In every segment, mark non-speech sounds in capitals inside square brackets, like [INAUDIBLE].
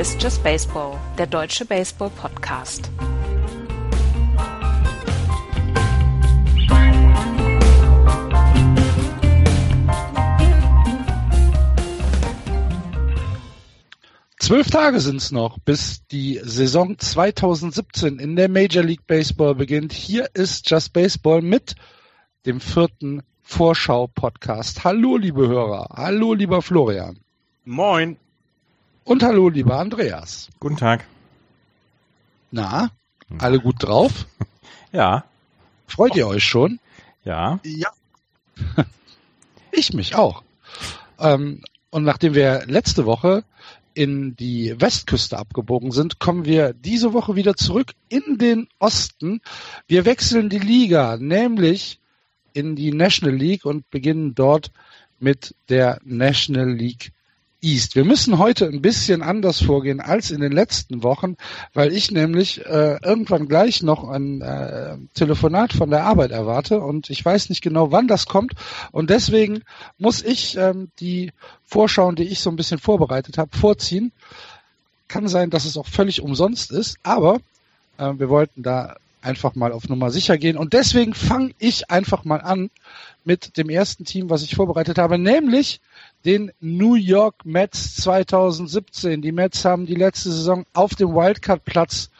Ist Just Baseball, der deutsche Baseball-Podcast. Zwölf Tage sind es noch, bis die Saison 2017 in der Major League Baseball beginnt. Hier ist Just Baseball mit dem vierten Vorschau-Podcast. Hallo, liebe Hörer. Hallo, lieber Florian. Moin. Und hallo, lieber Andreas. Guten Tag. Na, alle gut drauf? [LAUGHS] Ja. Freut ihr euch schon? Ja. Ja. [LAUGHS] Ich mich auch. Ähm, und nachdem wir letzte Woche in die Westküste abgebogen sind, kommen wir diese Woche wieder zurück in den Osten. Wir wechseln die Liga, nämlich in die National League und beginnen dort mit der National League East. Wir müssen heute ein bisschen anders vorgehen als in den letzten Wochen, weil ich nämlich äh, irgendwann gleich noch ein äh, Telefonat von der Arbeit erwarte und ich weiß nicht genau, wann das kommt und deswegen muss ich ähm, die Vorschauen, die ich so ein bisschen vorbereitet habe, vorziehen. Kann sein, dass es auch völlig umsonst ist, aber äh, wir wollten da einfach mal auf Nummer sicher gehen. Und deswegen fange ich einfach mal an mit dem ersten Team, was ich vorbereitet habe, nämlich den New York Mets 2017. Die Mets haben die letzte Saison auf dem Wildcard-Platz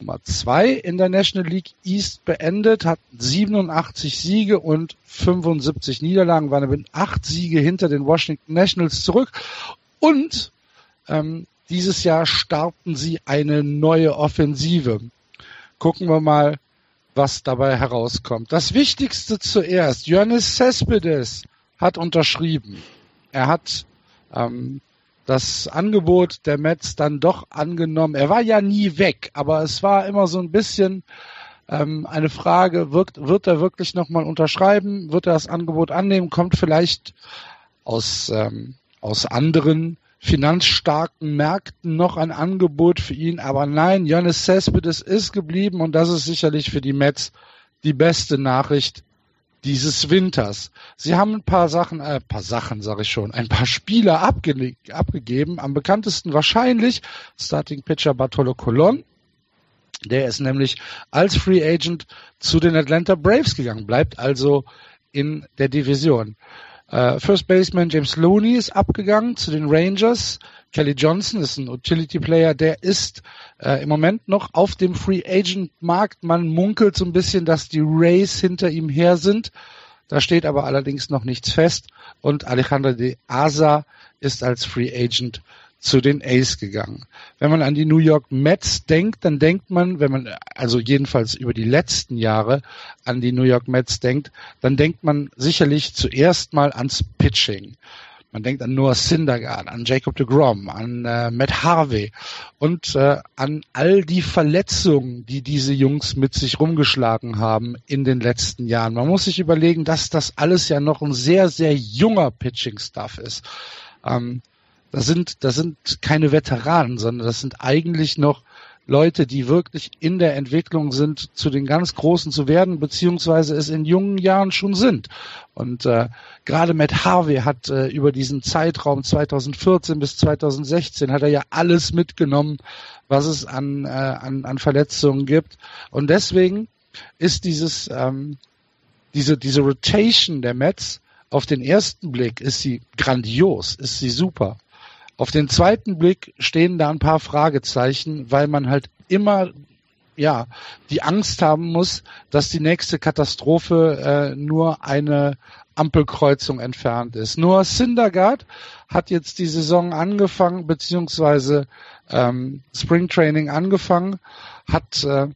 Nummer zwei in der National League East beendet, hat 87 Siege und 75 Niederlagen, waren mit acht Siege hinter den Washington Nationals zurück. Und ähm, dieses Jahr starten sie eine neue Offensive. Gucken wir mal, was dabei herauskommt. Das Wichtigste zuerst. Johannes Cespedes hat unterschrieben. Er hat ähm, das Angebot der Mets dann doch angenommen. Er war ja nie weg, aber es war immer so ein bisschen ähm, eine Frage, wird, wird er wirklich nochmal unterschreiben? Wird er das Angebot annehmen? Kommt vielleicht aus, ähm, aus anderen finanzstarken Märkten noch ein Angebot für ihn. Aber nein, Johannes Cespedes ist geblieben und das ist sicherlich für die Mets die beste Nachricht dieses Winters. Sie haben ein paar Sachen, äh, paar Sachen sage ich schon, ein paar Spieler abge abgegeben. Am bekanntesten wahrscheinlich Starting Pitcher Bartolo Colon. Der ist nämlich als Free Agent zu den Atlanta Braves gegangen, bleibt also in der Division. Uh, First Baseman James Looney ist abgegangen zu den Rangers. Kelly Johnson ist ein Utility Player, der ist äh, im Moment noch auf dem Free Agent Markt. Man munkelt so ein bisschen, dass die Rays hinter ihm her sind. Da steht aber allerdings noch nichts fest. Und Alejandro de Asa ist als Free Agent zu den A's gegangen. Wenn man an die New York Mets denkt, dann denkt man, wenn man also jedenfalls über die letzten Jahre an die New York Mets denkt, dann denkt man sicherlich zuerst mal ans Pitching. Man denkt an Noah Syndergaard, an Jacob de Grom, an äh, Matt Harvey und äh, an all die Verletzungen, die diese Jungs mit sich rumgeschlagen haben in den letzten Jahren. Man muss sich überlegen, dass das alles ja noch ein sehr, sehr junger Pitching-Stuff ist. Ähm, das sind, das sind keine Veteranen, sondern das sind eigentlich noch Leute, die wirklich in der Entwicklung sind, zu den ganz Großen zu werden, beziehungsweise es in jungen Jahren schon sind. Und äh, gerade Matt Harvey hat äh, über diesen Zeitraum 2014 bis 2016 hat er ja alles mitgenommen, was es an, äh, an, an Verletzungen gibt. Und deswegen ist dieses ähm, diese diese Rotation der Mets auf den ersten Blick ist sie grandios, ist sie super. Auf den zweiten Blick stehen da ein paar Fragezeichen, weil man halt immer ja die Angst haben muss, dass die nächste Katastrophe äh, nur eine Ampelkreuzung entfernt ist. Nur Syndergaard hat jetzt die Saison angefangen, beziehungsweise ähm, Springtraining angefangen, hat äh,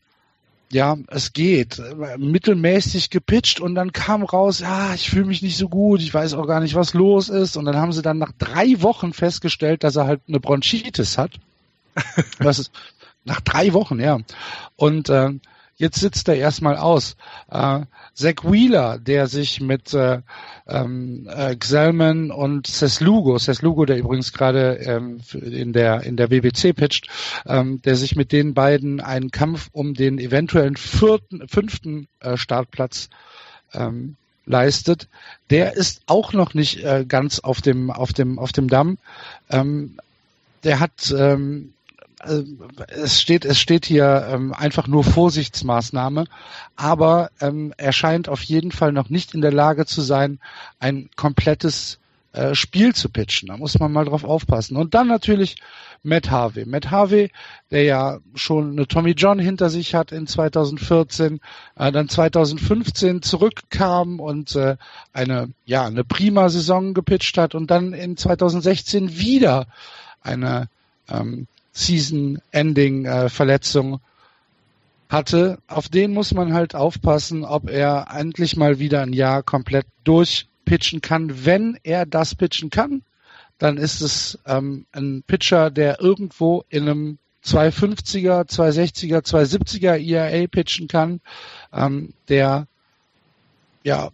ja, es geht. Mittelmäßig gepitcht und dann kam raus, ja, ich fühle mich nicht so gut, ich weiß auch gar nicht, was los ist. Und dann haben sie dann nach drei Wochen festgestellt, dass er halt eine Bronchitis hat. [LAUGHS] das ist nach drei Wochen, ja. Und äh, Jetzt sitzt er erstmal aus. Äh, Zach Wheeler, der sich mit äh, ähm, äh, Xelman und Ceslugo, Ceslugo, der übrigens gerade ähm, in der in der WBC pitcht, ähm, der sich mit den beiden einen Kampf um den eventuellen vierten, fünften äh, Startplatz ähm, leistet, der ist auch noch nicht äh, ganz auf dem auf dem auf dem Damm. Ähm, der hat ähm, äh, es steht, es steht hier ähm, einfach nur Vorsichtsmaßnahme, aber ähm, er scheint auf jeden Fall noch nicht in der Lage zu sein, ein komplettes äh, Spiel zu pitchen. Da muss man mal drauf aufpassen. Und dann natürlich Matt Harvey. Matt Harvey, der ja schon eine Tommy John hinter sich hat in 2014, äh, dann 2015 zurückkam und äh, eine ja eine prima Saison gepitcht hat und dann in 2016 wieder eine ähm, Season-Ending-Verletzung hatte, auf den muss man halt aufpassen, ob er endlich mal wieder ein Jahr komplett durchpitchen kann. Wenn er das pitchen kann, dann ist es ähm, ein Pitcher, der irgendwo in einem 250er, 260er, 270er ERA pitchen kann, ähm, der ja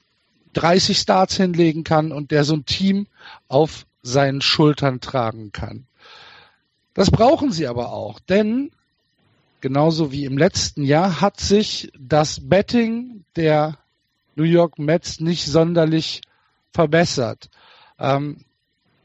30 Starts hinlegen kann und der so ein Team auf seinen Schultern tragen kann. Das brauchen sie aber auch, denn genauso wie im letzten Jahr hat sich das Betting der New York Mets nicht sonderlich verbessert. Ähm,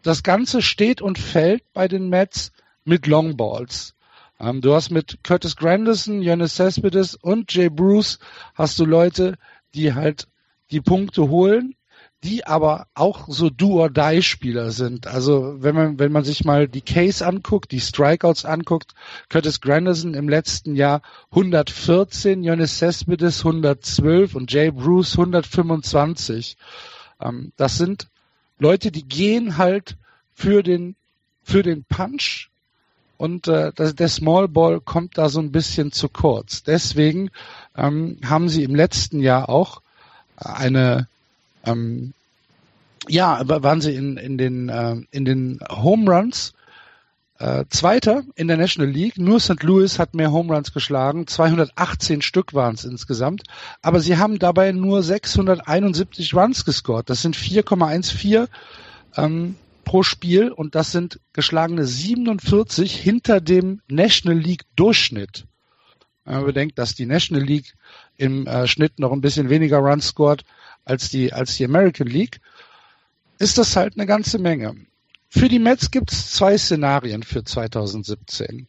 das Ganze steht und fällt bei den Mets mit Longballs. Ähm, du hast mit Curtis Grandison, Jonas Cespedes und Jay Bruce hast du Leute, die halt die Punkte holen die aber auch so Do-or-Die-Spieler sind. Also wenn man, wenn man sich mal die Case anguckt, die Strikeouts anguckt, Curtis Granderson im letzten Jahr 114, Jonas Cespedes 112 und Jay Bruce 125. Ähm, das sind Leute, die gehen halt für den, für den Punch und äh, das, der Small Ball kommt da so ein bisschen zu kurz. Deswegen ähm, haben sie im letzten Jahr auch eine ähm, ja, waren sie in, in den, äh, in den Home Runs äh, Zweiter in der National League. Nur St. Louis hat mehr Home Runs geschlagen. 218 Stück waren es insgesamt. Aber sie haben dabei nur 671 Runs gescored. Das sind 4,14 ähm, pro Spiel und das sind geschlagene 47 hinter dem National League Durchschnitt. Wenn man bedenkt, dass die National League im äh, Schnitt noch ein bisschen weniger Runs scored als die, als die American League, ist das halt eine ganze Menge. Für die Mets gibt es zwei Szenarien für 2017.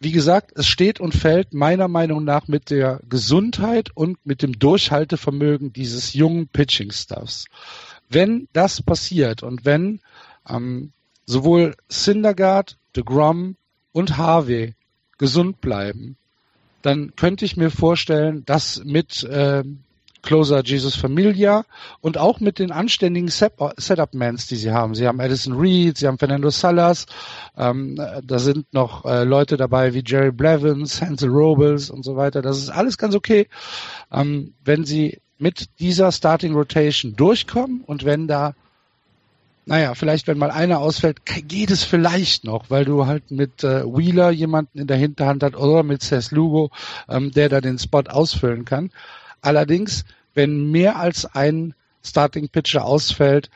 Wie gesagt, es steht und fällt meiner Meinung nach mit der Gesundheit und mit dem Durchhaltevermögen dieses jungen Pitching-Staffs. Wenn das passiert und wenn ähm, sowohl Syndergaard, DeGrom und Harvey gesund bleiben, dann könnte ich mir vorstellen, dass mit äh, Closer Jesus Familia und auch mit den anständigen Setup-Mans, die sie haben. Sie haben Addison Reed, sie haben Fernando Salas, ähm, da sind noch äh, Leute dabei wie Jerry Blevins, Hansel Robles und so weiter. Das ist alles ganz okay, ähm, wenn sie mit dieser Starting Rotation durchkommen und wenn da naja, vielleicht wenn mal einer ausfällt, geht es vielleicht noch, weil du halt mit äh, Wheeler jemanden in der Hinterhand hast oder mit Cess Lugo, ähm, der da den Spot ausfüllen kann. Allerdings, wenn mehr als ein Starting Pitcher ausfällt,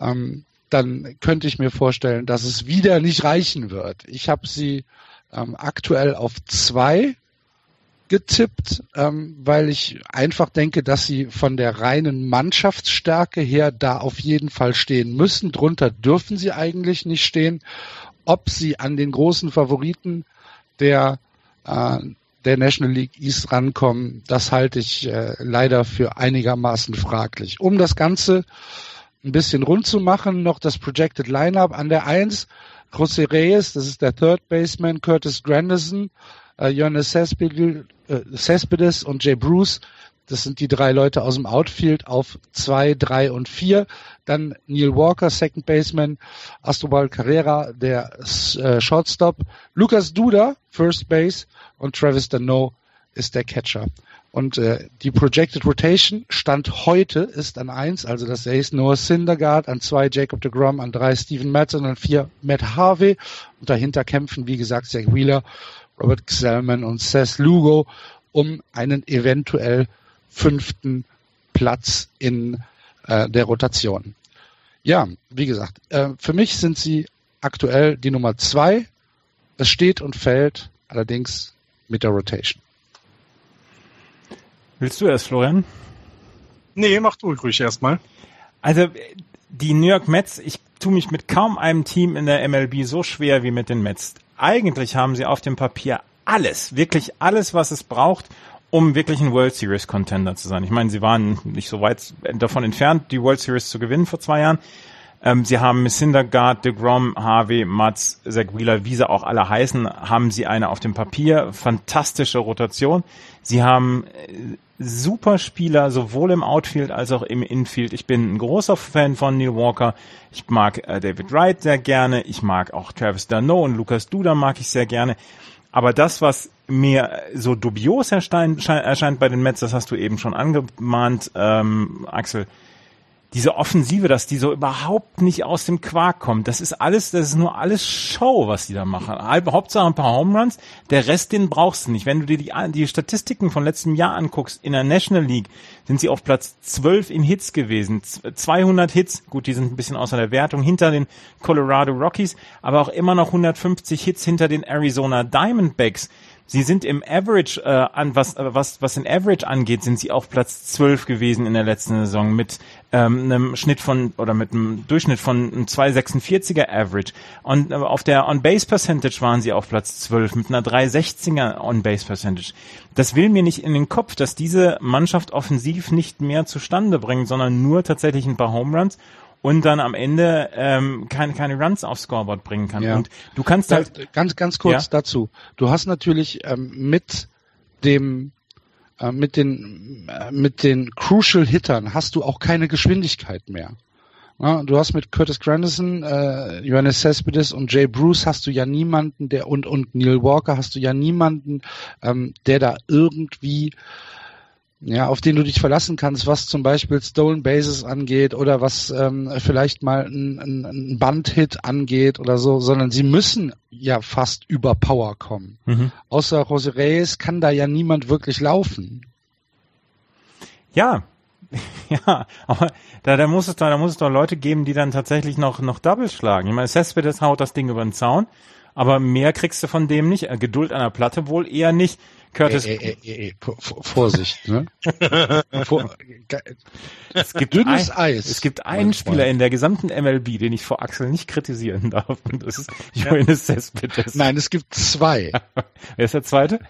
ähm, dann könnte ich mir vorstellen, dass es wieder nicht reichen wird. Ich habe sie ähm, aktuell auf zwei getippt, ähm, weil ich einfach denke, dass sie von der reinen Mannschaftsstärke her da auf jeden Fall stehen müssen. Drunter dürfen sie eigentlich nicht stehen. Ob sie an den großen Favoriten der äh, der National League East rankommen, das halte ich äh, leider für einigermaßen fraglich. Um das Ganze ein bisschen rund zu machen, noch das Projected Lineup an der 1, José Reyes, das ist der Third Baseman, Curtis Grandison, äh, Jonas Cespedes, äh, Cespedes und Jay Bruce, das sind die drei Leute aus dem Outfield auf zwei, drei und vier. Dann Neil Walker, Second Baseman, Astrobal Carrera, der äh, Shortstop, Lucas Duda, First Base und Travis Dano ist der Catcher. Und äh, die Projected Rotation Stand heute ist an eins, also das Ace Noah Syndergaard, an zwei Jacob de Grom, an drei Steven Madsen, an vier Matt Harvey. Und dahinter kämpfen, wie gesagt, Zach Wheeler, Robert Xelman und Seth Lugo um einen eventuell fünften Platz in äh, der Rotation. Ja, wie gesagt, äh, für mich sind sie aktuell die Nummer zwei. Es steht und fällt allerdings mit der Rotation. Willst du erst, Florian? Nee, mach du ruhig erstmal. Also die New York Mets, ich tue mich mit kaum einem Team in der MLB so schwer wie mit den Mets. Eigentlich haben sie auf dem Papier alles, wirklich alles, was es braucht, um wirklich ein World Series Contender zu sein. Ich meine, sie waren nicht so weit davon entfernt, die World Series zu gewinnen vor zwei Jahren. Ähm, sie haben Miss Syndergaard, DeGrom, Harvey, Mats, Zach Wheeler, wie sie auch alle heißen, haben sie eine auf dem Papier. Fantastische Rotation. Sie haben äh, super Spieler, sowohl im Outfield als auch im Infield. Ich bin ein großer Fan von Neil Walker. Ich mag äh, David Wright sehr gerne. Ich mag auch Travis Darno und Lucas Duda mag ich sehr gerne. Aber das, was mir so dubios erscheint, erscheint bei den Mets, das hast du eben schon angemahnt, ähm, Axel, diese Offensive, dass die so überhaupt nicht aus dem Quark kommt. Das ist alles, das ist nur alles Show, was die da machen. Hauptsache ein paar Home Runs, der Rest, den brauchst du nicht. Wenn du dir die, die Statistiken von letztem Jahr anguckst, in der National League sind sie auf Platz 12 in Hits gewesen. 200 Hits, gut, die sind ein bisschen außer der Wertung, hinter den Colorado Rockies, aber auch immer noch 150 Hits hinter den Arizona Diamondbacks. Sie sind im Average, äh, an was, äh, was, was den Average angeht, sind sie auf Platz 12 gewesen in der letzten Saison mit ähm, einem Schnitt von oder mit einem Durchschnitt von einem 2,46er Average. Und äh, auf der On-Base Percentage waren sie auf Platz 12 mit einer 3,60er On-Base Percentage. Das will mir nicht in den Kopf, dass diese Mannschaft offensiv nicht mehr zustande bringt, sondern nur tatsächlich ein paar Home Runs und dann am Ende ähm, keine, keine Runs aufs Scoreboard bringen kann. Ja. Und du kannst halt da, ganz ganz kurz ja? dazu. Du hast natürlich ähm, mit dem äh, mit den äh, mit den Crucial Hittern hast du auch keine Geschwindigkeit mehr. Ja, du hast mit Curtis Grandison, äh, Johannes Cespedes und Jay Bruce hast du ja niemanden, der und und Neil Walker hast du ja niemanden, ähm, der da irgendwie ja, auf den du dich verlassen kannst, was zum Beispiel Stolen Bases angeht oder was ähm, vielleicht mal ein, ein, ein Bandhit angeht oder so, sondern sie müssen ja fast über Power kommen. Mhm. Außer Jose Reyes kann da ja niemand wirklich laufen. Ja, [LAUGHS] ja, aber da, da muss es doch, da muss es doch Leute geben, die dann tatsächlich noch, noch Doubles schlagen. Ich meine, Cespedes haut das Ding über den Zaun, aber mehr kriegst du von dem nicht. Geduld an der Platte wohl eher nicht. Curtis. Ey, ey, ey, Vorsicht, ne? [LAUGHS] Vor, es gibt dünnes ein, Eis. Es gibt einen Spieler in der gesamten MLB, den ich vor Axel nicht kritisieren darf. Und das ist Johannes Cespedes. Nein, es gibt zwei. [LAUGHS] Wer ist der zweite?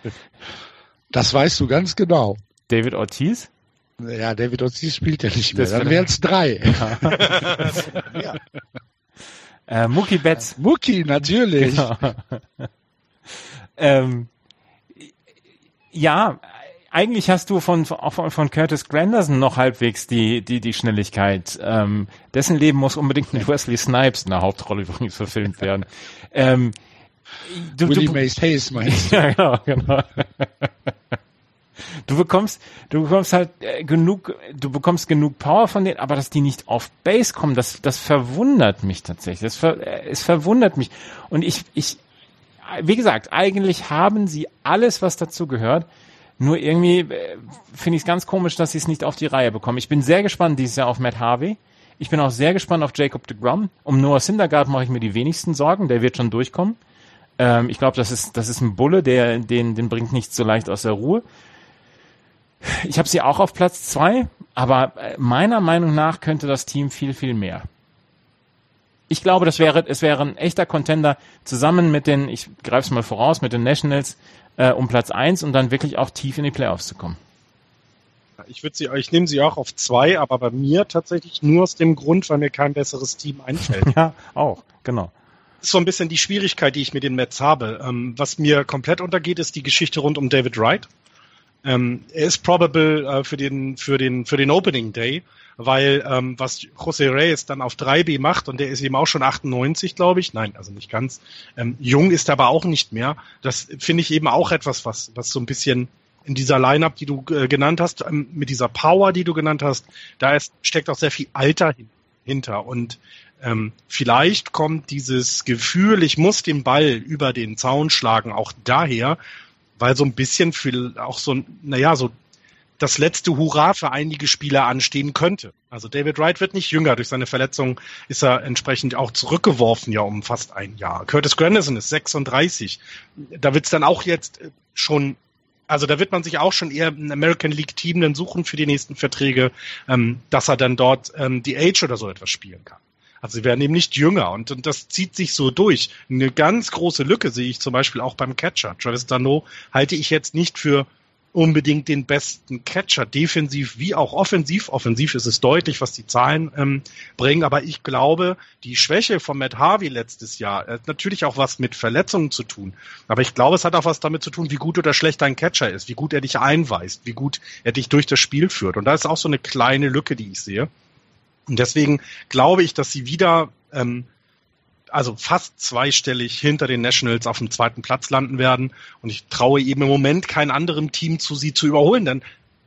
Das weißt du ganz genau. David Ortiz? Ja, David Ortiz spielt ja nicht mehr. Das Dann wären es drei. ja. [LAUGHS] Äh, Mookie Betts. [LAUGHS] Mookie, natürlich. Genau. [LAUGHS] ähm, ja, eigentlich hast du von, von, von Curtis Granderson noch halbwegs die, die, die Schnelligkeit. Ähm, dessen Leben muss unbedingt mit Wesley Snipes in der Hauptrolle übrigens verfilmt werden. Ähm, du, Willie du, Mays Hayes meinst du? [LAUGHS] ja, genau, genau. Du bekommst, du bekommst halt äh, genug, du bekommst genug Power von denen, aber dass die nicht auf Base kommen, das, das verwundert mich tatsächlich. Das ver, äh, es verwundert mich. Und ich, ich, wie gesagt, eigentlich haben sie alles, was dazu gehört. Nur irgendwie äh, finde ich es ganz komisch, dass sie es nicht auf die Reihe bekommen. Ich bin sehr gespannt dieses Jahr auf Matt Harvey. Ich bin auch sehr gespannt auf Jacob de Grom. Um Noah Syndergaard mache ich mir die wenigsten Sorgen. Der wird schon durchkommen. Ähm, ich glaube, das ist, das ist ein Bulle, der, den, den bringt nicht so leicht aus der Ruhe. Ich habe sie auch auf Platz zwei, aber äh, meiner Meinung nach könnte das Team viel, viel mehr. Ich glaube, das wäre, es wäre ein echter Contender zusammen mit den, ich greife es mal voraus, mit den Nationals äh, um Platz eins und dann wirklich auch tief in die Playoffs zu kommen. Ich würde sie, ich nehme sie auch auf zwei, aber bei mir tatsächlich nur aus dem Grund, weil mir kein besseres Team einfällt. [LAUGHS] ja, auch, genau. Das ist so ein bisschen die Schwierigkeit, die ich mit den Mets habe. Ähm, was mir komplett untergeht, ist die Geschichte rund um David Wright. Ähm, er ist probable äh, für den für den für den Opening Day weil ähm, was José Reyes dann auf 3B macht, und der ist eben auch schon 98, glaube ich, nein, also nicht ganz, ähm, jung ist aber auch nicht mehr, das finde ich eben auch etwas, was, was so ein bisschen in dieser Line-Up, die du äh, genannt hast, ähm, mit dieser Power, die du genannt hast, da ist, steckt auch sehr viel Alter hin, hinter. Und ähm, vielleicht kommt dieses Gefühl, ich muss den Ball über den Zaun schlagen, auch daher, weil so ein bisschen viel auch so, naja, so das letzte Hurra für einige Spieler anstehen könnte. Also David Wright wird nicht jünger. Durch seine Verletzung ist er entsprechend auch zurückgeworfen, ja, um fast ein Jahr. Curtis Grandison ist 36. Da wird es dann auch jetzt äh, schon Also da wird man sich auch schon eher ein American League Team dann suchen für die nächsten Verträge, ähm, dass er dann dort ähm, die Age oder so etwas spielen kann. Also sie werden eben nicht jünger und, und das zieht sich so durch. Eine ganz große Lücke sehe ich zum Beispiel auch beim Catcher. Travis Dano halte ich jetzt nicht für unbedingt den besten Catcher, defensiv wie auch offensiv. Offensiv ist es deutlich, was die Zahlen ähm, bringen, aber ich glaube, die Schwäche von Matt Harvey letztes Jahr hat natürlich auch was mit Verletzungen zu tun. Aber ich glaube, es hat auch was damit zu tun, wie gut oder schlecht dein Catcher ist, wie gut er dich einweist, wie gut er dich durch das Spiel führt. Und da ist auch so eine kleine Lücke, die ich sehe. Und deswegen glaube ich, dass sie wieder ähm, also fast zweistellig hinter den Nationals auf dem zweiten Platz landen werden. Und ich traue eben im Moment kein anderem Team zu, sie zu überholen, denn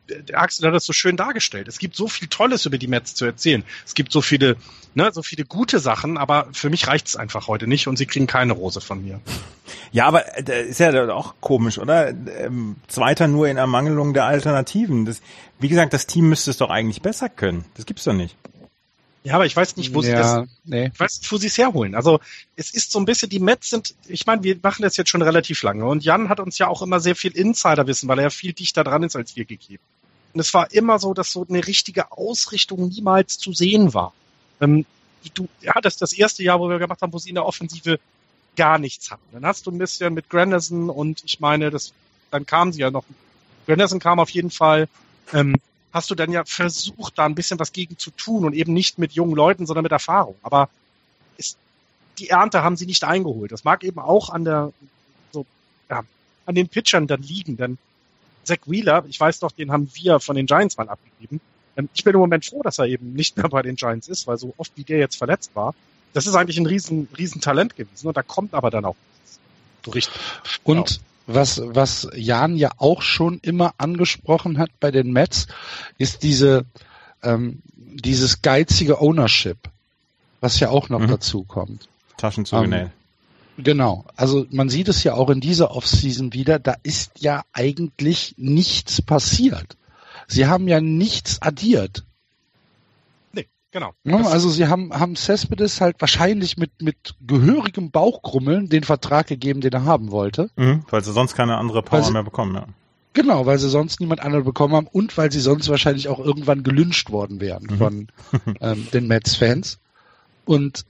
der Axel hat das so schön dargestellt. Es gibt so viel Tolles über die Mets zu erzählen. Es gibt so viele, ne, so viele gute Sachen, aber für mich reicht es einfach heute nicht und sie kriegen keine Rose von mir. Ja, aber äh, ist ja auch komisch, oder? Ähm, Zweiter nur in Ermangelung der Alternativen. Das, wie gesagt, das Team müsste es doch eigentlich besser können. Das gibt's doch nicht. Ja, aber ich weiß nicht, wo sie das, nee. ich weiß nicht, wo sie es herholen. Also es ist so ein bisschen, die Mets sind, ich meine, wir machen das jetzt schon relativ lange und Jan hat uns ja auch immer sehr viel Insiderwissen, weil er ja viel dichter dran ist als wir gegeben. Und es war immer so, dass so eine richtige Ausrichtung niemals zu sehen war. Ähm, du, ja, das ist das erste Jahr, wo wir gemacht haben, wo sie in der Offensive gar nichts hatten. Dann hast du ein bisschen mit Granderson und ich meine, das, dann kamen sie ja noch. Granderson kam auf jeden Fall. Ähm, hast du dann ja versucht, da ein bisschen was gegen zu tun und eben nicht mit jungen Leuten, sondern mit Erfahrung. Aber ist, die Ernte haben sie nicht eingeholt. Das mag eben auch an der, so, ja, an den Pitchern dann liegen, denn Zach Wheeler, ich weiß doch, den haben wir von den Giants mal abgegeben. Ähm, ich bin im Moment froh, dass er eben nicht mehr bei den Giants ist, weil so oft wie der jetzt verletzt war, das ist eigentlich ein riesen, riesen Talent gewesen und da kommt aber dann auch so richtig. Und was, was Jan ja auch schon immer angesprochen hat bei den Mets, ist diese, ähm, dieses geizige Ownership, was ja auch noch mhm. dazu kommt. Taschenzugänge. Ähm, genau. Also man sieht es ja auch in dieser Offseason wieder, da ist ja eigentlich nichts passiert. Sie haben ja nichts addiert. Genau. Ja, also sie haben, haben Cespedes halt wahrscheinlich mit, mit gehörigem Bauchkrummeln den Vertrag gegeben, den er haben wollte. Mhm, weil sie sonst keine andere Power sie, mehr bekommen, ja. Genau, weil sie sonst niemand anderen bekommen haben und weil sie sonst wahrscheinlich auch irgendwann gelünscht worden wären mhm. von [LAUGHS] ähm, den Mets-Fans. Und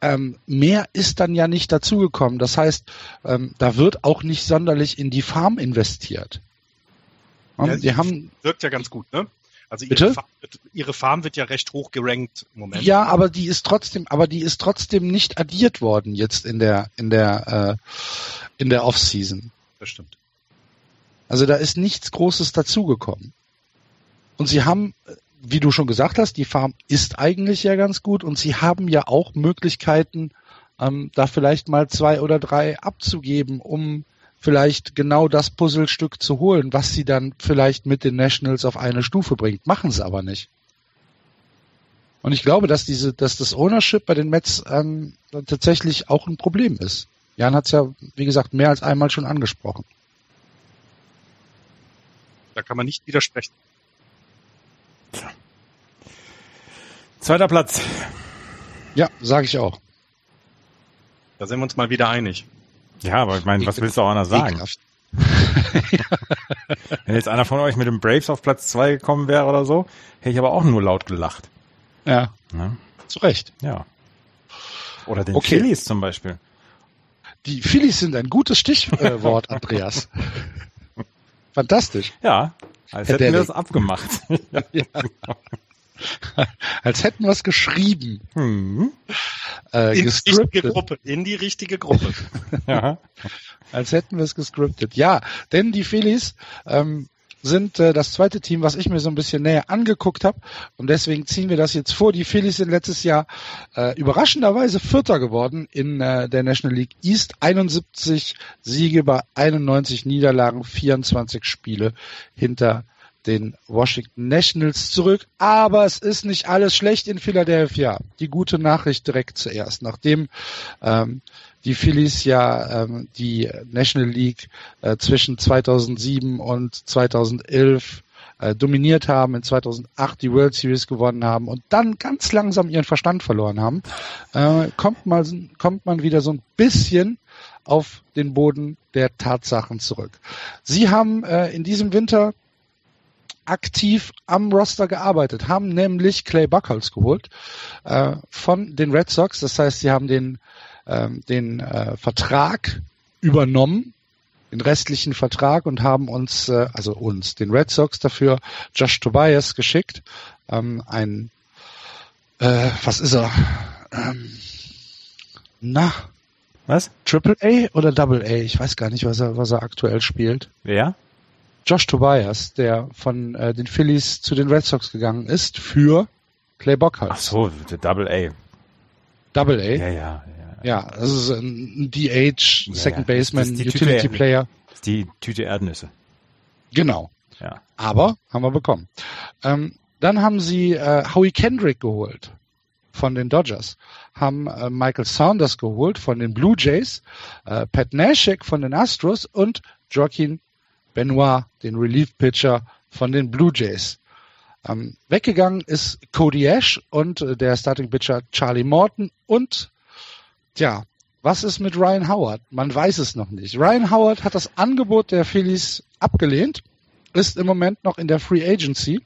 ähm, mehr ist dann ja nicht dazugekommen. Das heißt, ähm, da wird auch nicht sonderlich in die Farm investiert. Ja, die haben wirkt ja ganz gut, ne? Also ihre Farm, wird, ihre Farm, wird, ja recht hoch gerankt im Moment. Ja, aber die ist trotzdem, aber die ist trotzdem nicht addiert worden jetzt in der in der äh, in der Offseason. Das stimmt. Also da ist nichts Großes dazugekommen. Und sie haben, wie du schon gesagt hast, die Farm ist eigentlich ja ganz gut und sie haben ja auch Möglichkeiten, ähm, da vielleicht mal zwei oder drei abzugeben, um vielleicht genau das Puzzlestück zu holen, was sie dann vielleicht mit den Nationals auf eine Stufe bringt. Machen sie aber nicht. Und ich glaube, dass diese, dass das Ownership bei den Mets ähm, tatsächlich auch ein Problem ist. Jan hat es ja, wie gesagt, mehr als einmal schon angesprochen. Da kann man nicht widersprechen. Zweiter Platz. Ja, sage ich auch. Da sind wir uns mal wieder einig. Ja, aber ich meine, was willst du auch anders sagen? [LAUGHS] Wenn jetzt einer von euch mit dem Braves auf Platz zwei gekommen wäre oder so, hätte ich aber auch nur laut gelacht. Ja. ja. Zu Recht. Ja. Oder den okay. Phillies zum Beispiel. Die Phillies sind ein gutes Stichwort, [LAUGHS] Andreas. Fantastisch. Ja, als hätten wir das abgemacht. [LAUGHS] ja. [LAUGHS] Als hätten wir es geschrieben. Hm. Äh, in, die richtige Gruppe, in die richtige Gruppe. [LAUGHS] ja. Als hätten wir es gescriptet. Ja, denn die Phillies ähm, sind äh, das zweite Team, was ich mir so ein bisschen näher angeguckt habe. Und deswegen ziehen wir das jetzt vor. Die Phillies sind letztes Jahr äh, überraschenderweise Vierter geworden in äh, der National League East. 71 Siege bei 91 Niederlagen, 24 Spiele hinter den Washington Nationals zurück. Aber es ist nicht alles schlecht in Philadelphia. Die gute Nachricht direkt zuerst. Nachdem ähm, die Phillies ja ähm, die National League äh, zwischen 2007 und 2011 äh, dominiert haben, in 2008 die World Series gewonnen haben und dann ganz langsam ihren Verstand verloren haben, äh, kommt, mal, kommt man wieder so ein bisschen auf den Boden der Tatsachen zurück. Sie haben äh, in diesem Winter aktiv am Roster gearbeitet, haben nämlich Clay Buckholz geholt äh, von den Red Sox. Das heißt, sie haben den, äh, den äh, Vertrag übernommen, den restlichen Vertrag und haben uns, äh, also uns, den Red Sox dafür Josh Tobias geschickt. Ähm, ein, äh, was ist er? Ähm, na, Was? Triple A oder Double A? Ich weiß gar nicht, was er, was er aktuell spielt. Wer? Josh Tobias, der von äh, den Phillies zu den Red Sox gegangen ist für Clay Buckholz. Ach so, der Double A. Double A. Ja, ja, ja. Ja, das ist ein DH, Ja, Second ja. Baseman, Utility Tüte- Player. Das ist die Tüte Erdnüsse. Genau. Ja. Aber haben wir bekommen. Ähm, dann haben sie äh, Howie Kendrick geholt von den Dodgers, haben äh, Michael Saunders geholt von den Blue Jays, äh, Pat Nashek von den Astros und Joaquin Benoit, den Relief Pitcher von den Blue Jays. Ähm, weggegangen ist Cody Ash und äh, der Starting Pitcher Charlie Morton und tja, was ist mit Ryan Howard? Man weiß es noch nicht. Ryan Howard hat das Angebot der Phillies abgelehnt, ist im Moment noch in der Free Agency.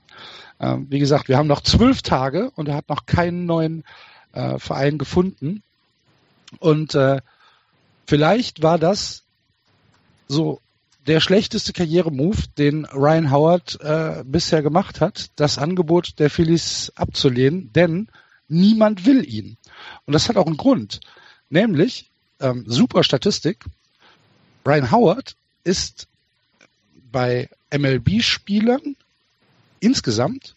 Ähm, wie gesagt, wir haben noch zwölf Tage und er hat noch keinen neuen äh, Verein gefunden. Und äh, vielleicht war das so der schlechteste Karrieremove, den Ryan Howard äh, bisher gemacht hat, das Angebot der Phillies abzulehnen, denn niemand will ihn. Und das hat auch einen Grund. Nämlich, ähm, super Statistik, Ryan Howard ist bei MLB-Spielern insgesamt,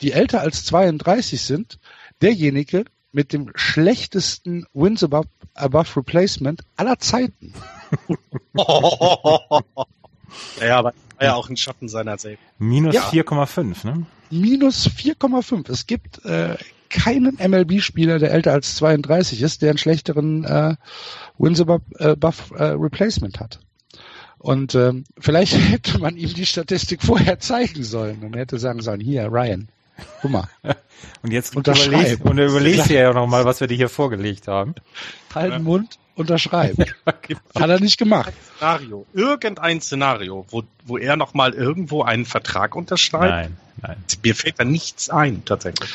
die älter als 32 sind, derjenige mit dem schlechtesten Wins above, above Replacement aller Zeiten. [LAUGHS] ja, aber er war ja auch ein Schatten seiner selbst. Minus Ja. 4,5, ne? Minus 4,5. Es gibt äh, keinen MLB-Spieler, der älter als 32 ist, der einen schlechteren äh, Wins above, above äh, Replacement hat. Und ähm, vielleicht [LAUGHS] hätte man ihm die Statistik vorher zeigen sollen und hätte sagen sollen, hier, Ryan, guck mal, [LAUGHS] Und jetzt Unterschreib. überlegst, und du überlegst dir ja noch mal, was wir dir hier vorgelegt haben. halt den Mund, unterschreib. [LAUGHS] Hat er nicht gemacht. Szenario. Irgendein Szenario, wo, wo er nochmal irgendwo einen Vertrag unterschreibt. Nein, nein. Mir fällt da nichts ein, tatsächlich.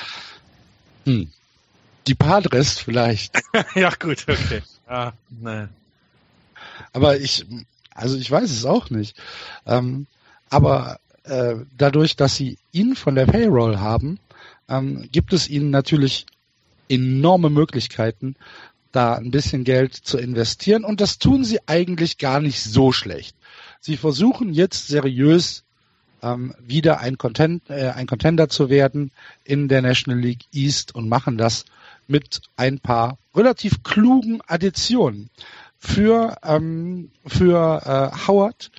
Hm. Die Padres vielleicht. [LAUGHS] ja, gut, okay. Ja, ne. Aber ich, also ich weiß es auch nicht. Ähm, aber äh, dadurch, dass sie ihn von der Payroll haben, ähm, gibt es ihnen natürlich enorme Möglichkeiten, da ein bisschen Geld zu investieren. Und das tun sie eigentlich gar nicht so schlecht. Sie versuchen jetzt seriös ähm, wieder ein, Content, äh, ein Contender zu werden in der National League East und machen das mit ein paar relativ klugen Additionen. Für, ähm, für äh, Howard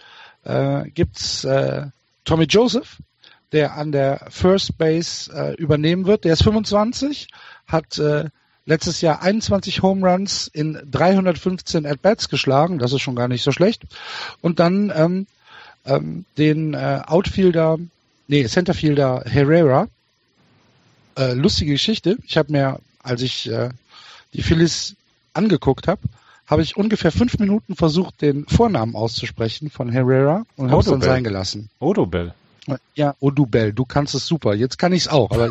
äh, gibt's äh, Tommy Joseph, der an der First Base äh, übernehmen wird. Der ist 25, hat äh, letztes Jahr 21 Home Runs in 315 At-Bats geschlagen. Das ist schon gar nicht so schlecht. Und dann ähm, ähm, den äh, Outfielder, nee, Centerfielder Herrera. Äh, lustige Geschichte. Ich habe mir, als ich äh, die Phillies angeguckt habe, habe ich ungefähr fünf Minuten versucht, den Vornamen auszusprechen von Herrera und habe es dann sein gelassen. Odobel. Ja, Odubel, du kannst es super. Jetzt kann ich es auch, aber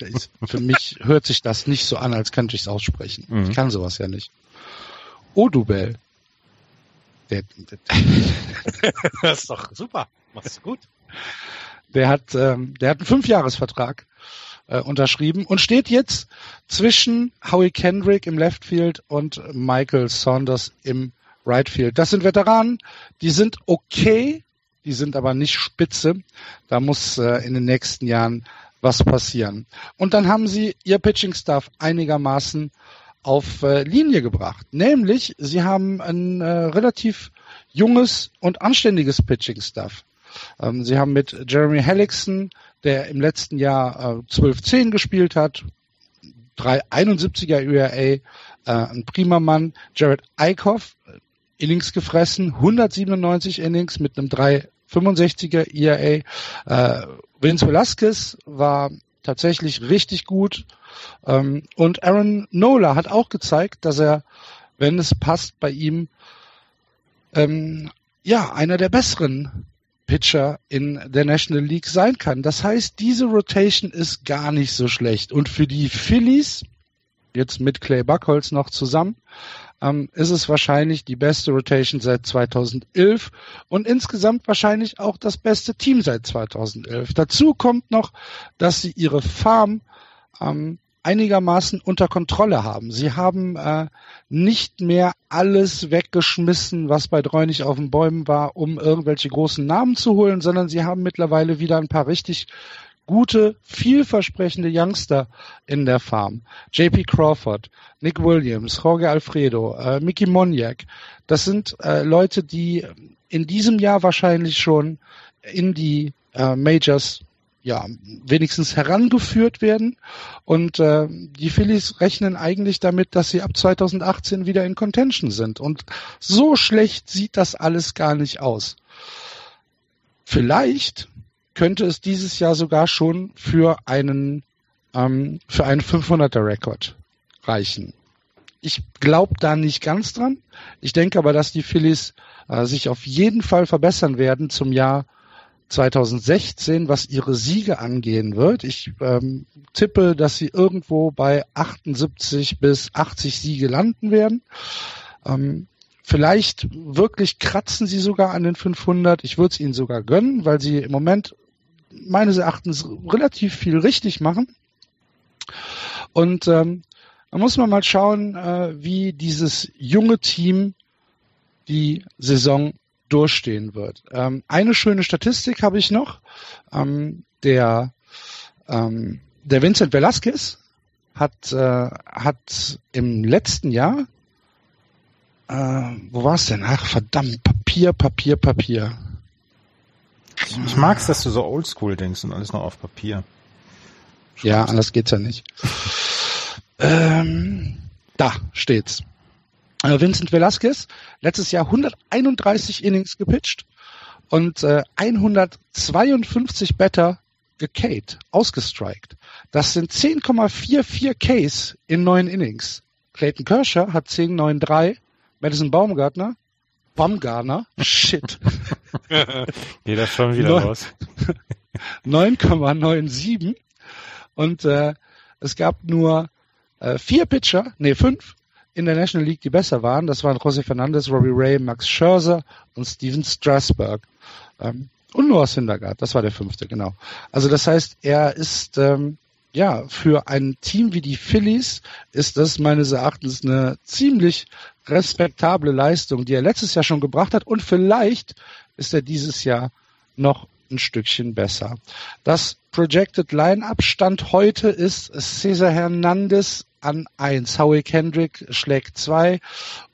ich, [LAUGHS] für mich hört sich das nicht so an, als könnte ich es aussprechen. Mhm. Ich kann sowas ja nicht. Odubel. Der, der, [LAUGHS] Das ist doch super. Machst du gut. der hat, ähm, der hat einen Fünfjahresvertrag äh, unterschrieben und steht jetzt zwischen Howie Kendrick im Left Field und Michael Saunders im Right Field. Das sind Veteranen, die sind okay, die sind aber nicht spitze. Da muss äh, in den nächsten Jahren was passieren. Und dann haben sie ihr Pitching Staff einigermaßen auf äh, Linie gebracht. Nämlich, sie haben ein äh, relativ junges und anständiges Pitching Staff. Ähm, sie haben mit Jeremy Hellickson, der im letzten Jahr äh, 12-10 gespielt hat, 371er URA, äh, ein prima Mann, Jared Eichhoff, Innings gefressen, 197 Innings mit einem 365er ERA. Äh, Vince Velasquez war tatsächlich richtig gut. Ähm, und Aaron Nola hat auch gezeigt, dass er, wenn es passt, bei ihm ähm, ja einer der besseren Pitcher in der National League sein kann. Das heißt, diese Rotation ist gar nicht so schlecht. Und für die Phillies, jetzt mit Clay Buckholz noch zusammen, ähm, ist es wahrscheinlich die beste Rotation seit 2011 und insgesamt wahrscheinlich auch das beste Team seit 2011. Dazu kommt noch, dass sie ihre Farm ähm, einigermaßen unter Kontrolle haben. Sie haben äh, nicht mehr alles weggeschmissen, was bei Dreunig auf den Bäumen war, um irgendwelche großen Namen zu holen, sondern sie haben mittlerweile wieder ein paar richtig gute, vielversprechende Youngster in der Farm. JP Crawford, Nick Williams, Jorge Alfredo, äh, Mickey Moniak. Das sind äh, Leute, die in diesem Jahr wahrscheinlich schon in die äh, Majors ja, wenigstens herangeführt werden. Und äh, die Phillies rechnen eigentlich damit, dass sie ab 2018 wieder in Contention sind. Und so schlecht sieht das alles gar nicht aus. Vielleicht könnte es dieses Jahr sogar schon für einen ähm, für einen 500er Rekord reichen. Ich glaube da nicht ganz dran. Ich denke aber, dass die Phillies äh, sich auf jeden Fall verbessern werden zum Jahr 2016, was ihre Siege angehen wird. Ich ähm, tippe, dass sie irgendwo bei 78 bis 80 Siege landen werden. Ähm, vielleicht wirklich kratzen sie sogar an den 500. Ich würde es ihnen sogar gönnen, weil sie im Moment meines Erachtens relativ viel richtig machen. Und ähm, da muss man mal schauen, äh, wie dieses junge Team die Saison durchstehen wird. Ähm, eine schöne Statistik habe ich noch. Ähm, der, ähm, der Vincent Velasquez hat, äh, hat im letzten Jahr, äh, wo war es denn? Ach, verdammt, Papier, Papier, Papier. Ich, ich mag's, dass du so oldschool denkst und alles noch auf Papier. Schreibst. Ja, anders geht's ja nicht. Ähm, da steht's. Äh, Vincent Velasquez, letztes Jahr 131 Innings gepitcht und äh, 152 Better gekate, ausgestrikt. Das sind 10,44 Ks in neun Innings. Clayton Kershaw hat 10,93, Madison Baumgartner, Baumgartner, shit. [LAUGHS] Geht das schon wieder raus. [LAUGHS] 9,97 und äh, es gab nur äh, vier Pitcher, nee fünf, in der National League, die besser waren. Das waren José Fernandez, Robbie Ray, Max Scherzer und Steven Strasberg. Ähm, und Noah Syndergaard, das war der fünfte, genau. Also das heißt, er ist ähm, ja für ein Team wie die Phillies ist das meines Erachtens eine ziemlich respektable Leistung, die er letztes Jahr schon gebracht hat und vielleicht ist er dieses Jahr noch ein Stückchen besser. Das Projected Line-Up Stand heute ist Cesar Hernandez an eins. Howie Kendrick schlägt zwei.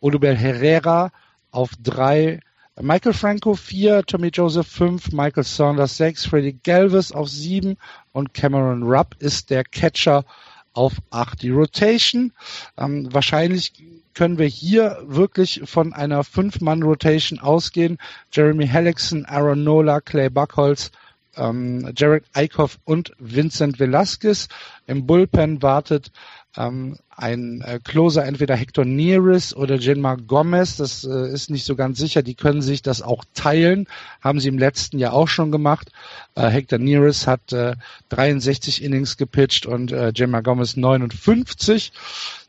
Odubel Herrera auf drei. Michael Franco vier, Tommy Joseph fünf, Michael Saunders sechs, Freddie Galvis auf sieben und Cameron Rupp ist der Catcher auf acht. Die Rotation, ähm, wahrscheinlich können wir hier wirklich von einer Fünf-Mann-Rotation ausgehen. Jeremy Hellickson, Aaron Nola, Clay Buckholz, ähm, Jared Eichhoff und Vincent Velasquez. Im Bullpen wartet ähm, ein äh, Closer, entweder Hector Neris oder Jenmar Gomez, das äh, ist nicht so ganz sicher, die können sich das auch teilen, haben sie im letzten Jahr auch schon gemacht. Äh, Hector Neris hat äh, 63 Innings gepitcht und äh, Jenmar Gomez 59.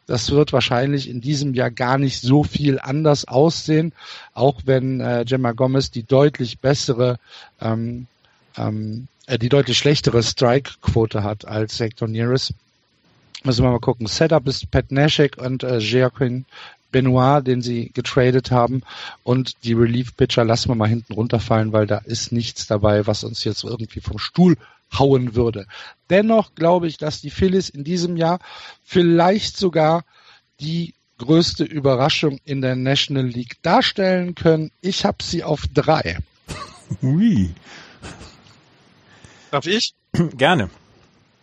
Das wird wahrscheinlich in diesem Jahr gar nicht so viel anders aussehen, auch wenn äh, Gemma Gomez die deutlich bessere, ähm, ähm, äh, die deutlich schlechtere Strike-Quote hat als Hector Neris. Müssen wir mal gucken. Setup ist Pat Nashek und äh, Joaquin Benoit, den sie getradet haben. Und die Relief-Pitcher lassen wir mal hinten runterfallen, weil da ist nichts dabei, was uns jetzt irgendwie vom Stuhl hauen würde. Dennoch glaube ich, dass die Phillies in diesem Jahr vielleicht sogar die größte Überraschung in der National League darstellen können. Ich habe sie auf drei. [LAUGHS] Ui. Darf ich? Gerne.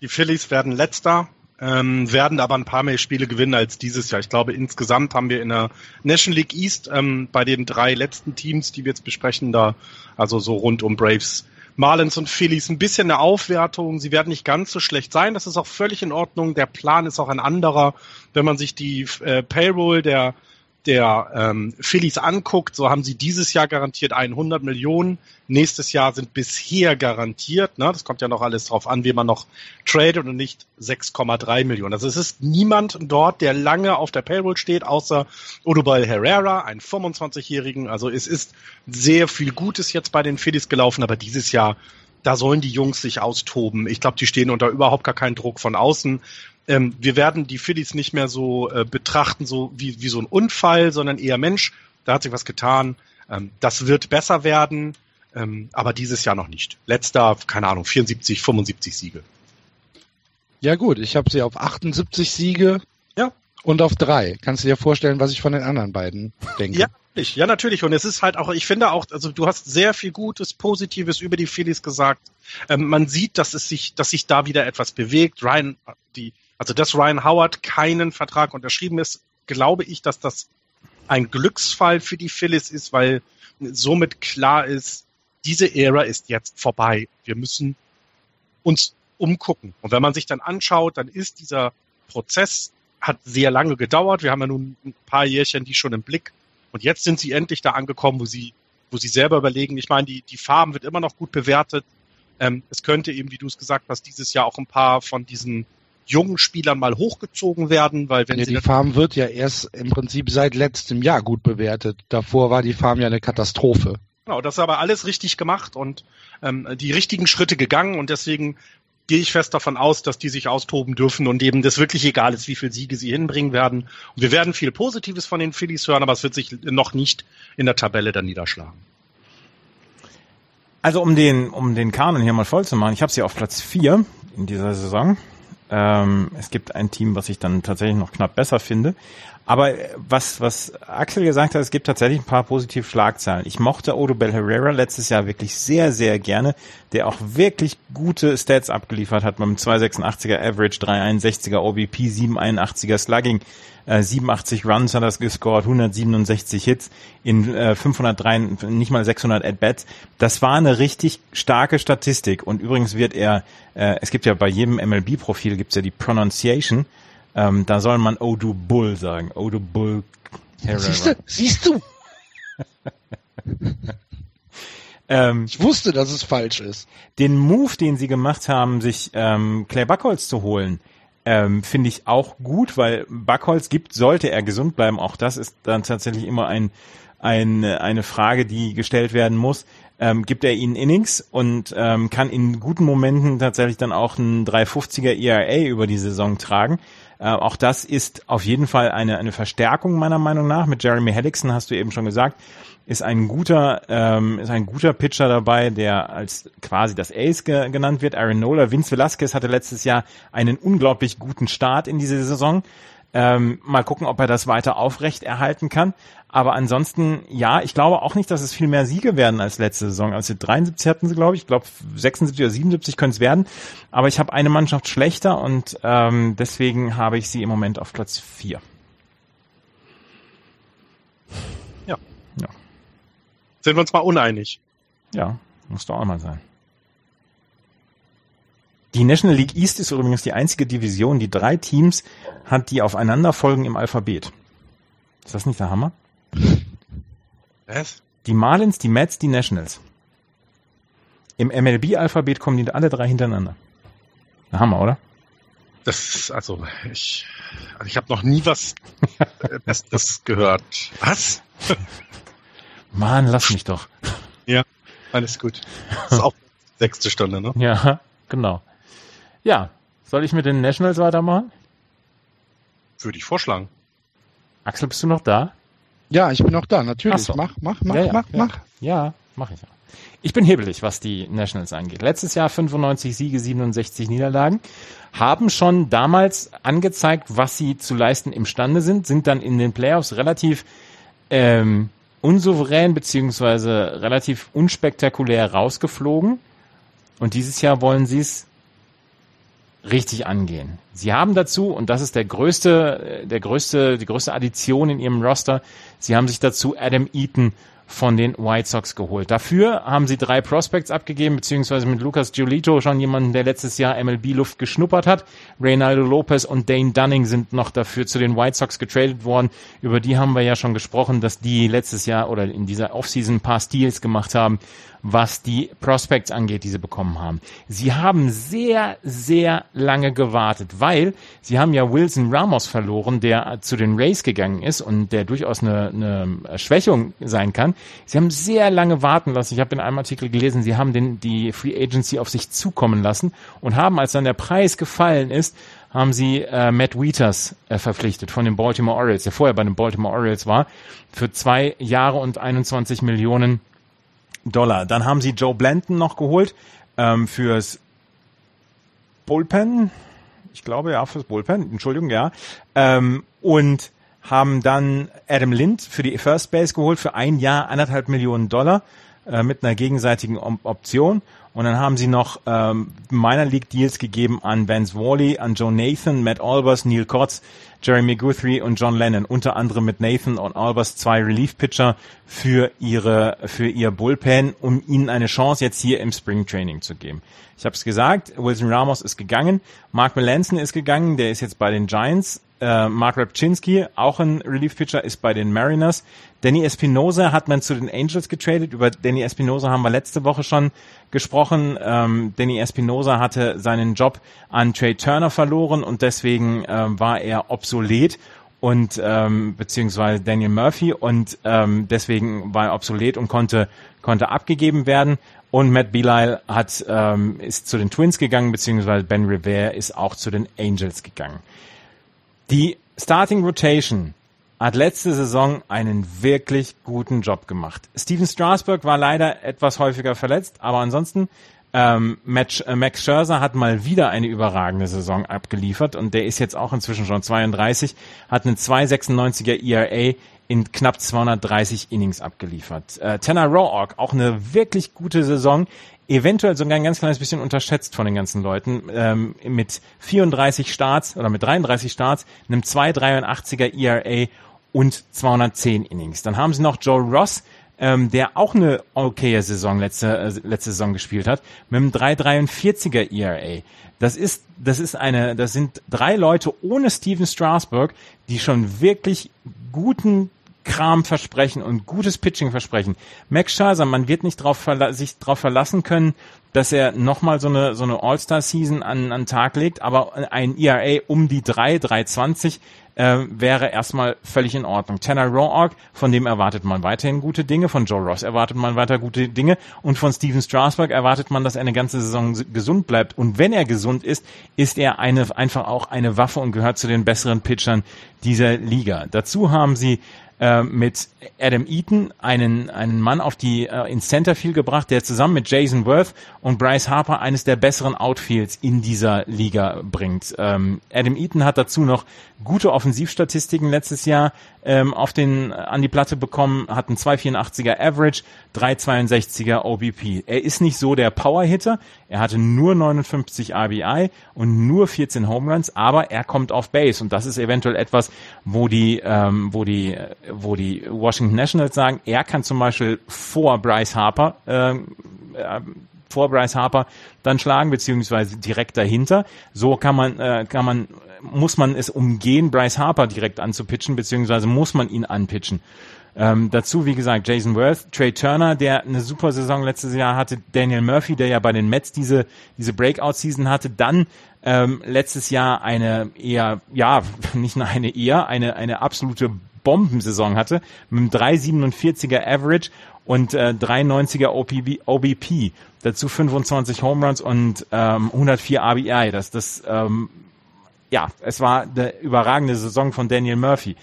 Die Phillies werden letzter ähm, werden aber ein paar mehr Spiele gewinnen als dieses Jahr. Ich glaube, insgesamt haben wir in der National League East ähm, bei den drei letzten Teams, die wir jetzt besprechen, da also so rund um Braves, Marlins und Phillies ein bisschen eine Aufwertung. Sie werden nicht ganz so schlecht sein. Das ist auch völlig in Ordnung. Der Plan ist auch ein anderer. Wenn man sich die äh, Payroll der der ähm, Phillies anguckt, so haben sie dieses Jahr garantiert 100 Millionen. Nächstes Jahr sind bisher garantiert, ne, das kommt ja noch alles drauf an, wie man noch tradet und nicht 6,3 Millionen. Also es ist niemand dort, der lange auf der Payroll steht, außer Odubel Herrera, einen 25-Jährigen. Also es ist sehr viel Gutes jetzt bei den Phillies gelaufen, aber dieses Jahr da sollen die Jungs sich austoben. Ich glaube, die stehen unter überhaupt gar keinen Druck von außen ähm, wir werden die Phillies nicht mehr so äh, betrachten, so wie, wie so ein Unfall, sondern eher Mensch, da hat sich was getan. Ähm, das wird besser werden, ähm, aber dieses Jahr noch nicht. Letzter, keine Ahnung, 74, 75 Siege. Ja gut, ich habe sie auf 78 Siege ja. und auf drei. Kannst du dir vorstellen, was ich von den anderen beiden denke? Ja, ich, ja, natürlich. Und es ist halt auch, ich finde auch, also du hast sehr viel Gutes, Positives über die Phillies gesagt. Ähm, man sieht, dass es sich, dass sich da wieder etwas bewegt. Ryan, die, also dass Ryan Howard keinen Vertrag unterschrieben ist, glaube ich, dass das ein Glücksfall für die Phillies ist, weil somit klar ist, diese Ära ist jetzt vorbei. Wir müssen uns umgucken. Und wenn man sich dann anschaut, dann ist dieser Prozess, hat sehr lange gedauert. Wir haben ja nun ein paar Jährchen die schon im Blick. Und jetzt sind sie endlich da angekommen, wo sie, wo sie selber überlegen. Ich meine, die, die Farben wird immer noch gut bewertet. Ähm, es könnte eben, wie du es gesagt hast, dieses Jahr auch ein paar von diesen jungen Spielern mal hochgezogen werden, weil wenn ja, sie die Farm wird ja erst im Prinzip seit letztem Jahr gut bewertet. Davor war die Farm ja eine Katastrophe. Genau, das ist aber alles richtig gemacht und ähm, die richtigen Schritte gegangen und deswegen gehe ich fest davon aus, dass die sich austoben dürfen und eben das wirklich egal ist, wie viele Siege sie hinbringen werden. Und wir werden viel Positives von den Phillies hören, aber es wird sich noch nicht in der Tabelle dann niederschlagen. Also um den, um den Kanon hier mal voll zu machen, ich habe sie auf Platz 4 in dieser Saison. Ähm, es gibt ein Team, was ich dann tatsächlich noch knapp besser finde. Aber was, was Axel gesagt hat, es gibt tatsächlich ein paar positive Schlagzeilen. Ich mochte Odubel Herrera letztes Jahr wirklich sehr, sehr gerne, der auch wirklich gute Stats abgeliefert hat mit einem 286er Average, 361er OBP, 781er Slugging, äh, 87 Runs hat er gescored, 167 Hits in äh, 503, nicht mal 600 At-Bats. Das war eine richtig starke Statistik. Und übrigens wird er, äh, es gibt ja bei jedem MLB-Profil gibt's ja die Pronunciation, ähm, da soll man Odu Bull sagen. Odu Bull Herrera. Siehst du? Siehst du? [LAUGHS] ähm, ich wusste, dass es falsch ist. Den Move, den sie gemacht haben, sich ähm, Clay Buckholz zu holen, ähm, finde ich auch gut, weil Backholz gibt, sollte er gesund bleiben. Auch das ist dann tatsächlich immer ein, ein, eine Frage, die gestellt werden muss. Ähm, gibt er ihnen Innings und ähm, kann in guten Momenten tatsächlich dann auch ein 350er ERA über die Saison tragen. Äh, auch das ist auf jeden Fall eine, eine Verstärkung meiner Meinung nach. Mit Jeremy Hellickson hast du eben schon gesagt, ist ein guter, ähm, ist ein guter Pitcher dabei, der als quasi das Ace ge genannt wird. Aaron Nola, Vince Velasquez hatte letztes Jahr einen unglaublich guten Start in diese Saison. Ähm, mal gucken, ob er das weiter aufrecht erhalten kann. Aber ansonsten, ja, ich glaube auch nicht, dass es viel mehr Siege werden als letzte Saison. Also 73 hatten sie, glaube ich. Ich glaube 76 oder 77 können es werden. Aber ich habe eine Mannschaft schlechter und ähm, deswegen habe ich sie im Moment auf Platz 4. Ja. Ja. Sind wir uns mal uneinig? Ja, muss doch auch mal sein. Die National League East ist übrigens die einzige Division, die drei Teams hat, die aufeinander folgen im Alphabet. Ist das nicht der Hammer? Was? Die Marlins, die Mets, die Nationals. Im MLB-Alphabet kommen die alle drei hintereinander. Der Hammer, oder? Das ist, also, ich, also ich habe noch nie was [LAUGHS] Besseres gehört. Was? [LAUGHS] Mann, lass mich doch. Ja, alles gut. Das ist auch [LAUGHS] sechste Stunde, ne? Ja, genau. Ja, soll ich mit den Nationals weitermachen? Würde ich vorschlagen. Axel, bist du noch da? Ja, ich bin noch da, natürlich. So. Mach, mach, mach, ja, ja, mach, ja. mach. Ja, mach ich ja. Ich bin hebelig, was die Nationals angeht. Letztes Jahr 95 Siege, 67 Niederlagen. Haben schon damals angezeigt, was sie zu leisten imstande sind, sind dann in den Playoffs relativ ähm, unsouverän beziehungsweise relativ unspektakulär rausgeflogen. Und dieses Jahr wollen sie es richtig angehen. Sie haben dazu, und das ist der größte, der größte, die größte Addition in ihrem Roster, sie haben sich dazu Adam Eaton von den White Sox geholt. Dafür haben sie drei Prospects abgegeben, beziehungsweise mit Lucas Giolito schon jemanden, der letztes Jahr MLB-Luft geschnuppert hat. Reynaldo Lopez und Dane Dunning sind noch dafür zu den White Sox getradet worden. Über die haben wir ja schon gesprochen, dass die letztes Jahr oder in dieser Offseason ein paar Steals gemacht haben was die Prospects angeht, die sie bekommen haben. Sie haben sehr, sehr lange gewartet, weil sie haben ja Wilson Ramos verloren, der zu den Rays gegangen ist und der durchaus eine, eine Schwächung sein kann. Sie haben sehr lange warten lassen. Ich habe in einem Artikel gelesen, sie haben den, die Free Agency auf sich zukommen lassen und haben, als dann der Preis gefallen ist, haben sie äh, Matt Wieters äh, verpflichtet von den Baltimore Orioles, der vorher bei den Baltimore Orioles war, für zwei Jahre und 21 Millionen Dollar. Dann haben sie Joe Blanton noch geholt ähm, fürs Bullpen. Ich glaube ja, fürs Bullpen. Entschuldigung, ja. Ähm, und haben dann Adam Lind für die First Base geholt für ein Jahr anderthalb Millionen Dollar äh, mit einer gegenseitigen Option. Und dann haben sie noch ähm, Minor League Deals gegeben an Vance Wally, an Joe Nathan, Matt Albers, Neil Kotz, Jeremy Guthrie und John Lennon. Unter anderem mit Nathan und Albers zwei Relief Pitcher für ihre für ihr Bullpen, um ihnen eine Chance jetzt hier im Spring Training zu geben. Ich habe es gesagt, Wilson Ramos ist gegangen, Mark Melanson ist gegangen, der ist jetzt bei den Giants äh, Mark Repczynski, auch ein Relief-Pitcher, ist bei den Mariners. Danny Espinosa hat man zu den Angels getradet. Über Danny Espinosa haben wir letzte Woche schon gesprochen. Ähm, Danny Espinosa hatte seinen Job an Trey Turner verloren und deswegen äh, war er obsolet und ähm, beziehungsweise Daniel Murphy und ähm, deswegen war er obsolet und konnte konnte abgegeben werden. Und Matt Belisle hat ähm, ist zu den Twins gegangen beziehungsweise Ben Rivera ist auch zu den Angels gegangen. Die Starting Rotation hat letzte Saison einen wirklich guten Job gemacht. Steven Strasburg war leider etwas häufiger verletzt, aber ansonsten ähm, Max, äh, Max Scherzer hat mal wieder eine überragende Saison abgeliefert und der ist jetzt auch inzwischen schon 32, hat einen 2,96er ERA in knapp 230 Innings abgeliefert. Äh, Tanner Roark, auch eine wirklich gute Saison, eventuell sogar ein ganz kleines bisschen unterschätzt von den ganzen Leuten, ähm, mit 34 Starts oder mit 33 Starts, einem 2,83er ERA und 210 Innings. Dann haben sie noch Joe Ross, ähm, der auch eine okaye Saison letzte, äh, letzte Saison gespielt hat, mit einem 3,43er ERA. Das ist, das ist eine, das sind drei Leute ohne Steven Strasburg, die schon wirklich guten Kram versprechen und gutes Pitching versprechen. Max Scherzer, man wird nicht drauf sich darauf verlassen können, dass er nochmal so eine, so eine All-Star-Season an, an Tag legt, aber ein ERA um die 3, 320 äh, wäre erstmal völlig in Ordnung. Tanner Roark, von dem erwartet man weiterhin gute Dinge, von Joe Ross erwartet man weiter gute Dinge und von Steven Strasburg erwartet man, dass er eine ganze Saison gesund bleibt. Und wenn er gesund ist, ist er eine, einfach auch eine Waffe und gehört zu den besseren Pitchern dieser Liga. Dazu haben sie äh, mit Adam Eaton einen, einen Mann auf die äh, ins Centerfield gebracht, der zusammen mit Jason Worth und Bryce Harper eines der besseren Outfields in dieser Liga bringt. Ähm, Adam Eaton hat dazu noch gute Offensivstatistiken letztes Jahr ähm, auf den an die Platte bekommen, hat einen 284er Average, 362er OBP. Er ist nicht so der Powerhitter, er hatte nur 59 RBI und nur 14 Home Runs, aber er kommt auf Base und das ist eventuell etwas, wo die ähm, wo die wo die Washington Nationals sagen, er kann zum Beispiel vor Bryce Harper ähm, äh, vor Bryce Harper dann schlagen, beziehungsweise direkt dahinter. So kann man, äh, kann man, muss man es umgehen, Bryce Harper direkt anzupitchen, beziehungsweise muss man ihn anpitchen. Ähm, dazu, wie gesagt, Jason Worth, Trey Turner, der eine super Saison letztes Jahr hatte, Daniel Murphy, der ja bei den Mets diese, diese Breakout-Season hatte, dann ähm, letztes Jahr eine eher, ja, [LAUGHS] nicht nur eine eher, eine, eine absolute Bombensaison hatte, mit einem 3,47er Average und äh, 3,90er OPB, OBP. Dazu 25 Home Runs und ähm, 104 RBI. Das, das, ähm, ja, es war eine überragende Saison von Daniel Murphy.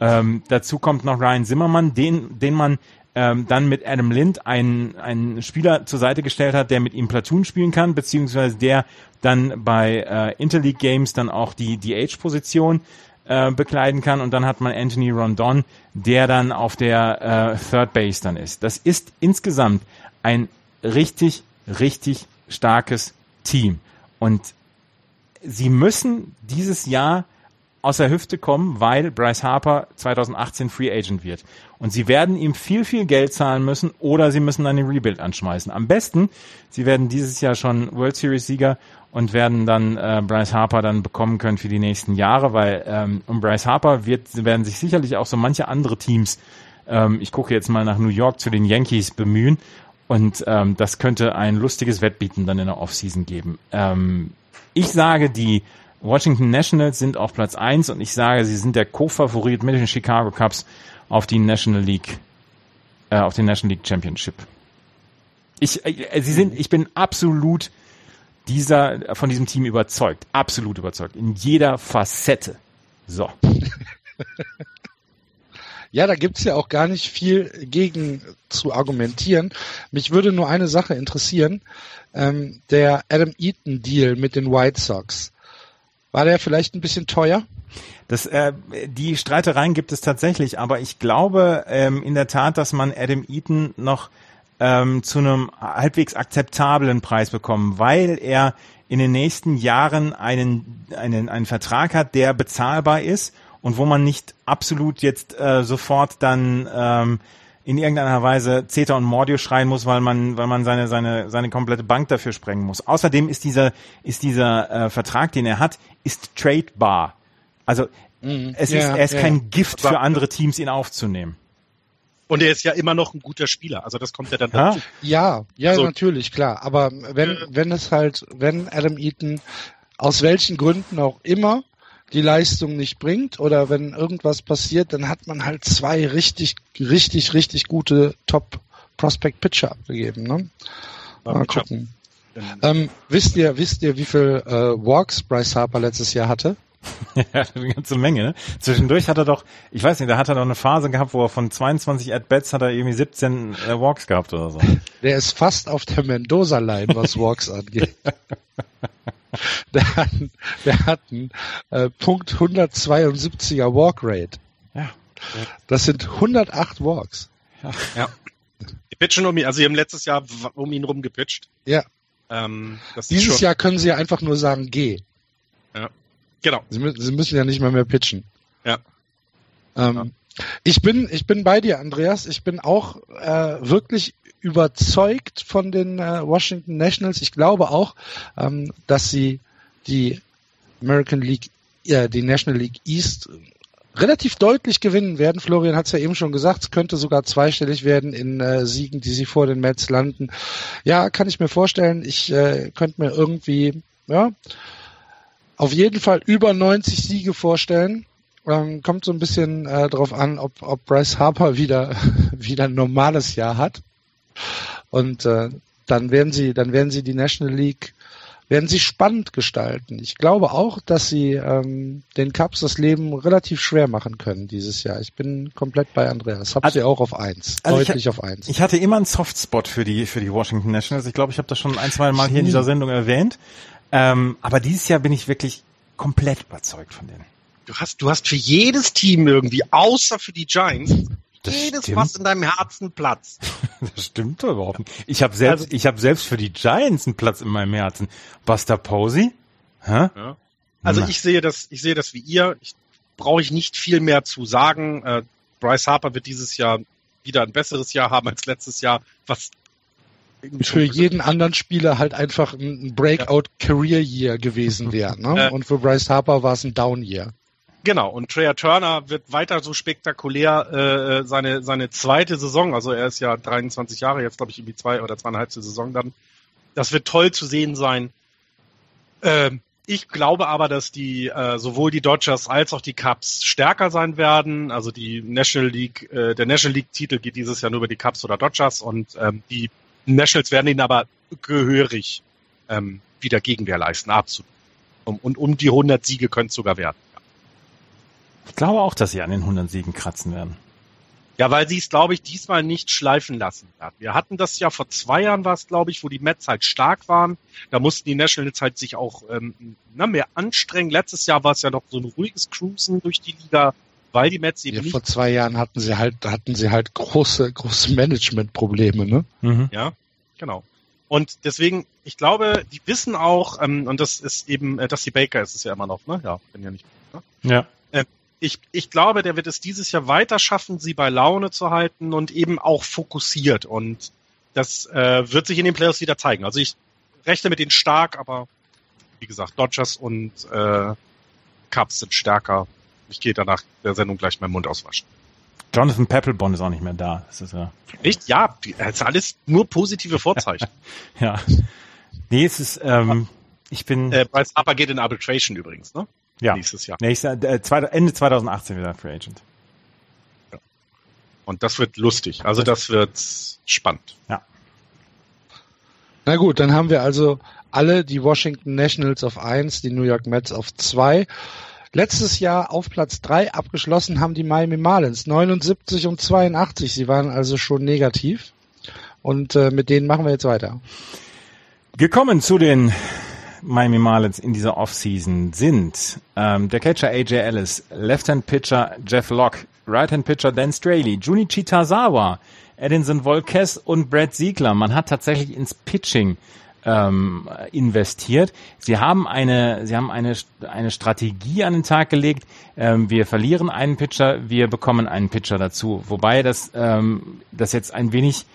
Ähm, dazu kommt noch Ryan Zimmermann, den, den man ähm, dann mit Adam Lind einen, einen Spieler zur Seite gestellt hat, der mit ihm Platoon spielen kann, beziehungsweise der dann bei äh, Interleague Games dann auch die DH-Position äh, bekleiden kann. Und dann hat man Anthony Rondon, der dann auf der äh, Third Base dann ist. Das ist insgesamt ein richtig, richtig starkes Team. Und sie müssen dieses Jahr aus der Hüfte kommen, weil Bryce Harper 2018 Free Agent wird. Und sie werden ihm viel, viel Geld zahlen müssen oder sie müssen dann den Rebuild anschmeißen. Am besten, sie werden dieses Jahr schon World Series Sieger und werden dann äh, Bryce Harper dann bekommen können für die nächsten Jahre, weil ähm, um Bryce Harper wird, werden sich sicherlich auch so manche andere Teams, ähm, ich gucke jetzt mal nach New York zu den Yankees bemühen und ähm, das könnte ein lustiges Wettbieten dann in der Offseason geben. Ähm, ich sage, die Washington Nationals sind auf Platz eins und ich sage, sie sind der Co-Favorit mit den Chicago Cubs auf die National League, äh, auf den National League Championship. Ich, äh, sie sind, ich bin absolut dieser, von diesem Team überzeugt. Absolut überzeugt. In jeder Facette. So. [LAUGHS] Ja, da gibt's ja auch gar nicht viel gegen zu argumentieren. Mich würde nur eine Sache interessieren. Ähm, der Adam Eaton Deal mit den White Sox. War der vielleicht ein bisschen teuer? Das, äh, die Streitereien gibt es tatsächlich, aber ich glaube ähm, in der Tat, dass man Adam Eaton noch ähm, zu einem halbwegs akzeptablen Preis bekommen, weil er in den nächsten Jahren einen, einen, einen Vertrag hat, der bezahlbar ist und wo man nicht absolut jetzt äh, sofort dann ähm, in irgendeiner Weise Zeta und Mordio schreien muss, weil man, weil man seine, seine, seine komplette Bank dafür sprengen muss. Außerdem ist dieser, ist dieser äh, Vertrag, den er hat, ist tradebar. Also mhm. es ja, ist, er ist ja, kein Gift für andere Teams, ihn aufzunehmen. Und er ist ja immer noch ein guter Spieler. Also das kommt ja dann dazu. Ja, ja, also, natürlich, klar. Aber wenn, wenn es halt, wenn Adam Eaton aus welchen Gründen auch immer die Leistung nicht bringt oder wenn irgendwas passiert, dann hat man halt zwei richtig, richtig, richtig gute Top Prospect Pitcher abgegeben. Ne? Mal gucken. Ähm, wisst ihr, wisst ihr, wie viel äh, Walks Bryce Harper letztes Jahr hatte? [LAUGHS] ja, eine ganze Menge. Ne? Zwischendurch hat er doch, ich weiß nicht, da hat er doch eine Phase gehabt, wo er von 22 At-Bats hat er irgendwie 17 äh, Walks gehabt oder so. [LAUGHS] Der ist fast auf der Mendoza-Line, was [LAUGHS] Walks angeht. der hat, der hat einen äh, Punkt 172er Walk Rate. Ja. Das sind 108 Walks. Ja. ja. Die pitchen um ihn, also sie haben letztes Jahr um ihn rum gepitcht. Ja. Ähm, Dieses Jahr können sie ja einfach nur sagen, geh. Genau. Sie, sie müssen ja nicht mal mehr pitchen. Ja. Ähm, ja. Ich bin, ich bin bei dir, Andreas. Ich bin auch äh, wirklich überzeugt von den äh, Washington Nationals. Ich glaube auch, ähm, dass sie die American League, äh, die National League East relativ deutlich gewinnen werden. Florian hat es ja eben schon gesagt, es könnte sogar zweistellig werden in äh, Siegen, die sie vor den Mets landen. Ja, kann ich mir vorstellen. Ich äh, könnte mir irgendwie, ja, auf jeden Fall über 90 Siege vorstellen. Ähm, kommt so ein bisschen äh, drauf an, ob, ob Bryce Harper wieder, [LAUGHS] wieder ein normales Jahr hat. Und äh, dann werden sie, dann werden sie die National League, werden sie spannend gestalten. Ich glaube auch, dass sie ähm, den Cubs das Leben relativ schwer machen können dieses Jahr. Ich bin komplett bei Andreas. Hab also, sie auch auf eins, also deutlich ich, auf eins. Ich hatte immer einen Softspot für die für die Washington Nationals. Ich glaube, ich habe das schon ein, zwei Mal hier in dieser Sendung erwähnt. Ähm, aber dieses Jahr bin ich wirklich komplett überzeugt von denen. Du hast, du hast für jedes Team irgendwie, außer für die Giants, das jedes stimmt. was in deinem Herzen Platz. [LAUGHS] Das stimmt doch überhaupt nicht. Ich habe selbst, also, ich habe selbst für die Giants einen Platz in meinem Herzen. Buster Posey? Hä? Ja. Also Na. ich sehe das, ich sehe das wie ihr. Ich brauche ich nicht viel mehr zu sagen. Äh, Bryce Harper wird dieses Jahr wieder ein besseres Jahr haben als letztes Jahr, was für jeden anderen Spieler halt einfach ein Breakout-Career-Year gewesen [LAUGHS] wäre. Ne? Und für Bryce Harper war es ein Down-Year. Genau, und Treya Turner wird weiter so spektakulär äh, seine, seine zweite Saison, also er ist ja 23 Jahre, jetzt glaube ich irgendwie zwei oder zweieinhalb Saison dann. Das wird toll zu sehen sein. Ähm, ich glaube aber, dass die äh, sowohl die Dodgers als auch die Cubs stärker sein werden. Also die National League, äh, der National League Titel geht dieses Jahr nur über die Cubs oder Dodgers und ähm, die Nationals werden ihn aber gehörig ähm, wieder Gegenwehr leisten, absolut. Um, und um die 100 Siege können es sogar werden. Ich glaube auch, dass sie an den 100 Siegen kratzen werden. Ja, weil sie es, glaube ich, diesmal nicht schleifen lassen werden. Wir hatten das ja vor zwei Jahren, war es, glaube ich, wo die Mets halt stark waren. Da mussten die Nationals halt sich auch ähm, na, mehr anstrengen. Letztes Jahr war es ja noch so ein ruhiges Cruisen durch die Liga, weil die Mets eben ja, nicht. Vor zwei Jahren hatten sie halt, hatten sie halt große, große Managementprobleme, ne? Mhm. Ja, genau. Und deswegen, ich glaube, die wissen auch, ähm, und das ist eben, äh, dass die Baker ist es ja immer noch, ne? Ja, bin ja nicht. Ne? Ja. Äh, ich, ich glaube, der wird es dieses Jahr weiter schaffen, sie bei Laune zu halten und eben auch fokussiert. Und das äh, wird sich in den Playoffs wieder zeigen. Also ich rechne mit denen stark, aber wie gesagt, Dodgers und äh, Cubs sind stärker. Ich gehe danach der Sendung gleich meinen Mund auswaschen. Jonathan Peppelbond ist auch nicht mehr da. Das ist ja. Echt? Ja, das ist alles nur positive Vorzeichen. [LAUGHS] ja. Nee, es ist, ähm, ich bin. Äh, Bryce Harper geht in Arbitration übrigens, ne? Ja. Nächstes Jahr. Nächster, äh, zwei, Ende 2018 wieder Free Agent. Ja. Und das wird lustig. Also das wird spannend. Ja. Na gut, dann haben wir also alle die Washington Nationals auf eins, die New York Mets auf zwei. Letztes Jahr auf Platz drei abgeschlossen haben die Miami Marlins 79 und 82. Sie waren also schon negativ. Und äh, mit denen machen wir jetzt weiter. Gekommen zu den Miami Marlins in dieser Offseason sind ähm, der Catcher AJ Ellis, Left-Hand Pitcher Jeff Locke, Right-Hand Pitcher Dan Straley, Junichi Tazawa, Edinson Volquez und Brad Siegler. Man hat tatsächlich ins Pitching ähm, investiert. Sie haben eine, sie haben eine, eine Strategie an den Tag gelegt. Ähm, wir verlieren einen Pitcher, wir bekommen einen Pitcher dazu. Wobei das, ähm, das jetzt ein wenig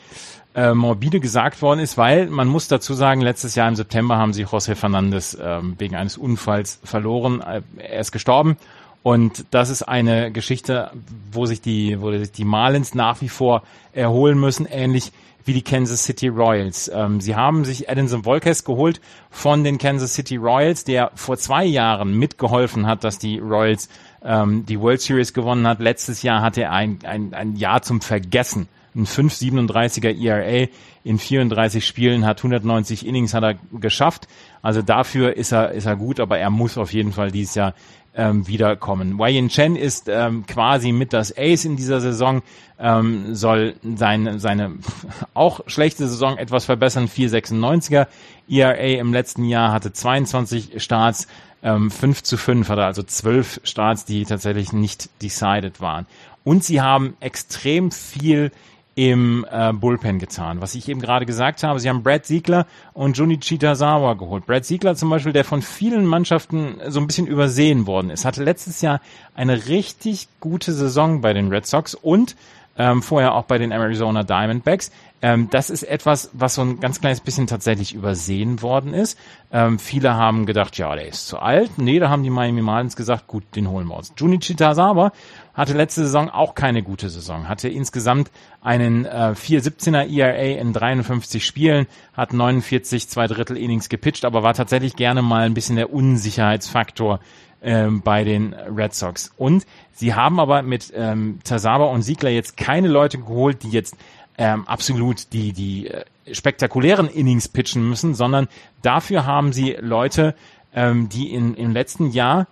äh, morbide gesagt worden ist, weil man muss dazu sagen, letztes Jahr im September haben sie José Fernandes ähm, wegen eines Unfalls verloren. Äh, er ist gestorben. Und das ist eine Geschichte, wo sich die, wo sich die Marlins nach wie vor erholen müssen, ähnlich wie die Kansas City Royals. Ähm, sie haben sich Edinson Volquez geholt von den Kansas City Royals, der vor zwei Jahren mitgeholfen hat, dass die Royals ähm, die World Series gewonnen hat. Letztes Jahr hatte er ein, ein, ein Jahr zum Vergessen. Ein 5,37er ERA in 34 Spielen, hat 190 Innings hat er geschafft. Also dafür ist er, ist er gut, aber er muss auf jeden Fall dieses Jahr ähm, wiederkommen. Yin Chen ist ähm, quasi mit das Ace in dieser Saison, ähm, soll seine, seine [LAUGHS] auch schlechte Saison etwas verbessern. 4,96er ERA im letzten Jahr hatte 22 Starts, ähm, 5 zu 5 hatte also 12 Starts, die tatsächlich nicht decided waren. Und sie haben extrem viel im äh, Bullpen getan. Was ich eben gerade gesagt habe, sie haben Brad Siegler und Junichi Tazawa geholt. Brad Siegler zum Beispiel, der von vielen Mannschaften so ein bisschen übersehen worden ist, hatte letztes Jahr eine richtig gute Saison bei den Red Sox und ähm, vorher auch bei den Arizona Diamondbacks. Ähm, das ist etwas, was so ein ganz kleines bisschen tatsächlich übersehen worden ist. Ähm, viele haben gedacht, ja, der ist zu alt. Nee, da haben die Miami Marlins gesagt, gut, den holen wir uns. Junichi Tazawa hatte letzte Saison auch keine gute Saison, hatte insgesamt einen äh, 4,17er ERA in 53 Spielen, hat 49 zwei Drittel Innings gepitcht, aber war tatsächlich gerne mal ein bisschen der Unsicherheitsfaktor ähm, bei den Red Sox. Und sie haben aber mit ähm, Tazawa und Siegler jetzt keine Leute geholt, die jetzt ähm, absolut die, die äh, spektakulären Innings pitchen müssen, sondern dafür haben sie Leute, ähm, die in, im letzten Jahr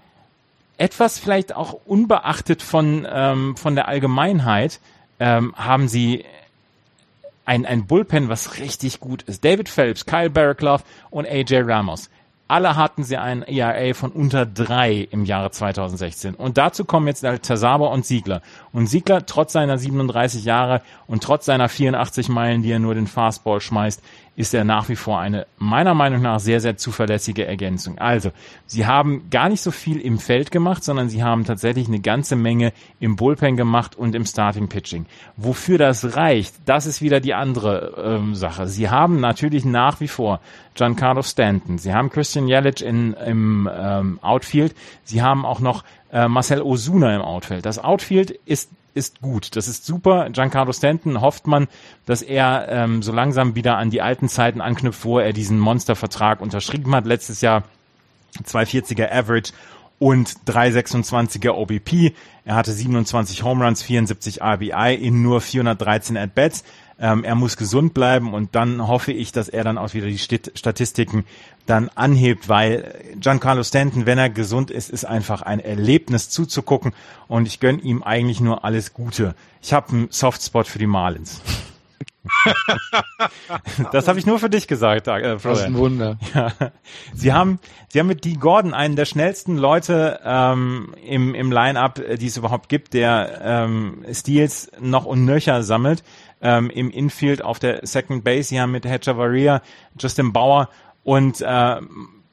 etwas vielleicht auch unbeachtet von, ähm, von der Allgemeinheit, ähm, haben sie ein, ein Bullpen, was richtig gut ist. David Phelps, Kyle Barraclough und AJ Ramos. Alle hatten sie ein ERA von unter drei im Jahre 2016. Und dazu kommen jetzt Tazawa und Siegler. Und Siegler, trotz seiner 37 Jahre und trotz seiner 84 Meilen, die er nur den Fastball schmeißt, ist er nach wie vor eine meiner Meinung nach sehr, sehr zuverlässige Ergänzung. Also, sie haben gar nicht so viel im Feld gemacht, sondern sie haben tatsächlich eine ganze Menge im Bullpen gemacht und im Starting Pitching. Wofür das reicht, das ist wieder die andere ähm, Sache. Sie haben natürlich nach wie vor Giancarlo Stanton, sie haben Christian Jelic in, im ähm, Outfield, sie haben auch noch äh, Marcel Osuna im Outfield. Das Outfield ist ist gut. Das ist super. Giancarlo Stanton hofft man, dass er ähm, so langsam wieder an die alten Zeiten anknüpft, wo er diesen Monstervertrag unterschrieben hat. Letztes Jahr 240er Average und 326er OBP. Er hatte 27 Home Runs, 74 RBI in nur 413 At-Bats. Ähm, er muss gesund bleiben und dann hoffe ich, dass er dann auch wieder die Statistiken dann anhebt, weil Giancarlo Stanton, wenn er gesund ist, ist einfach ein Erlebnis zuzugucken und ich gönne ihm eigentlich nur alles Gute. Ich habe einen Softspot für die Marlins. [LAUGHS] das habe ich nur für dich gesagt, äh, Florian. Das ist ein Wunder. [LAUGHS] Ja. Sie haben, sie haben mit Dee Gordon einen der schnellsten Leute ähm, im, im Line-Up, die es überhaupt gibt, der ähm, Steals noch und nöcher sammelt. Ähm, im Infield auf der Second Base. Sie haben mit Hedger Justin Bauer und äh,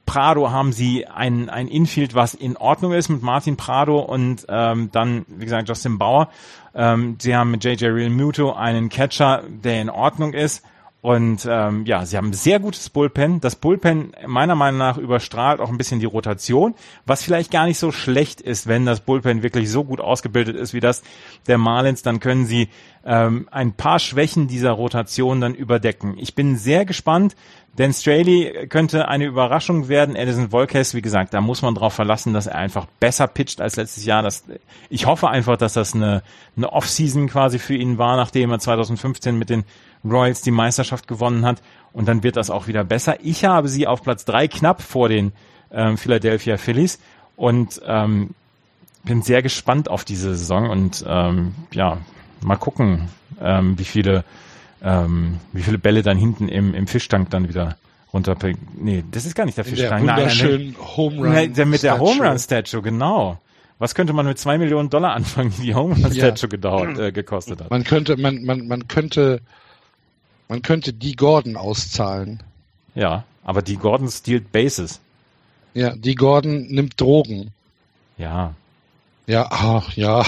Prado haben sie ein, ein Infield, was in Ordnung ist mit Martin Prado und ähm, dann, wie gesagt, Justin Bauer. Ähm, sie haben mit JJ Real Muto einen Catcher, der in Ordnung ist. Und ähm, ja, sie haben ein sehr gutes Bullpen. Das Bullpen meiner Meinung nach überstrahlt auch ein bisschen die Rotation, was vielleicht gar nicht so schlecht ist, wenn das Bullpen wirklich so gut ausgebildet ist wie das der Marlins. Dann können sie ähm, ein paar Schwächen dieser Rotation dann überdecken. Ich bin sehr gespannt. Dan Straley könnte eine Überraschung werden. Edison Volquez, wie gesagt, da muss man drauf verlassen, dass er einfach besser pitcht als letztes Jahr. Das, ich hoffe einfach, dass das eine, eine Off-Season quasi für ihn war, nachdem er 2015 mit den Royals die Meisterschaft gewonnen hat. Und dann wird das auch wieder besser. Ich habe sie auf Platz drei knapp vor den ähm, Philadelphia Phillies und ähm, bin sehr gespannt auf diese Saison und ähm, ja, mal gucken, ähm, wie viele ähm, wie viele Bälle dann hinten im, im Fischtank dann wieder runterbringt. Nee, das ist gar nicht der Fischtank. Der wunderschönen Home Run. Der mit der Home Run Statue, genau. Was könnte man mit zwei Millionen Dollar anfangen, die die Home Run Statue ja. gedauert, äh, gekostet hat? Man könnte, man, man, man könnte, man könnte die Gordon auszahlen. Ja, aber die Gordon stealt Bases. Ja, die Gordon nimmt Drogen. Ja. Ja, ach, ja.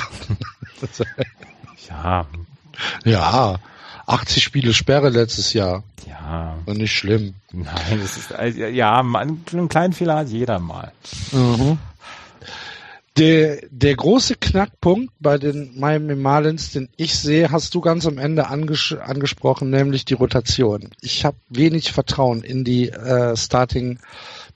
[LAUGHS] ja. Ja. 80 Spiele Sperre letztes Jahr. Ja. Und nicht schlimm. Nein, das ist, ja, einen kleinen Fehler hat jeder mal. Mhm. Der, der große Knackpunkt bei den Miami Marlins, den ich sehe, hast du ganz am Ende anges angesprochen, nämlich die Rotation. Ich habe wenig Vertrauen in die äh, Starting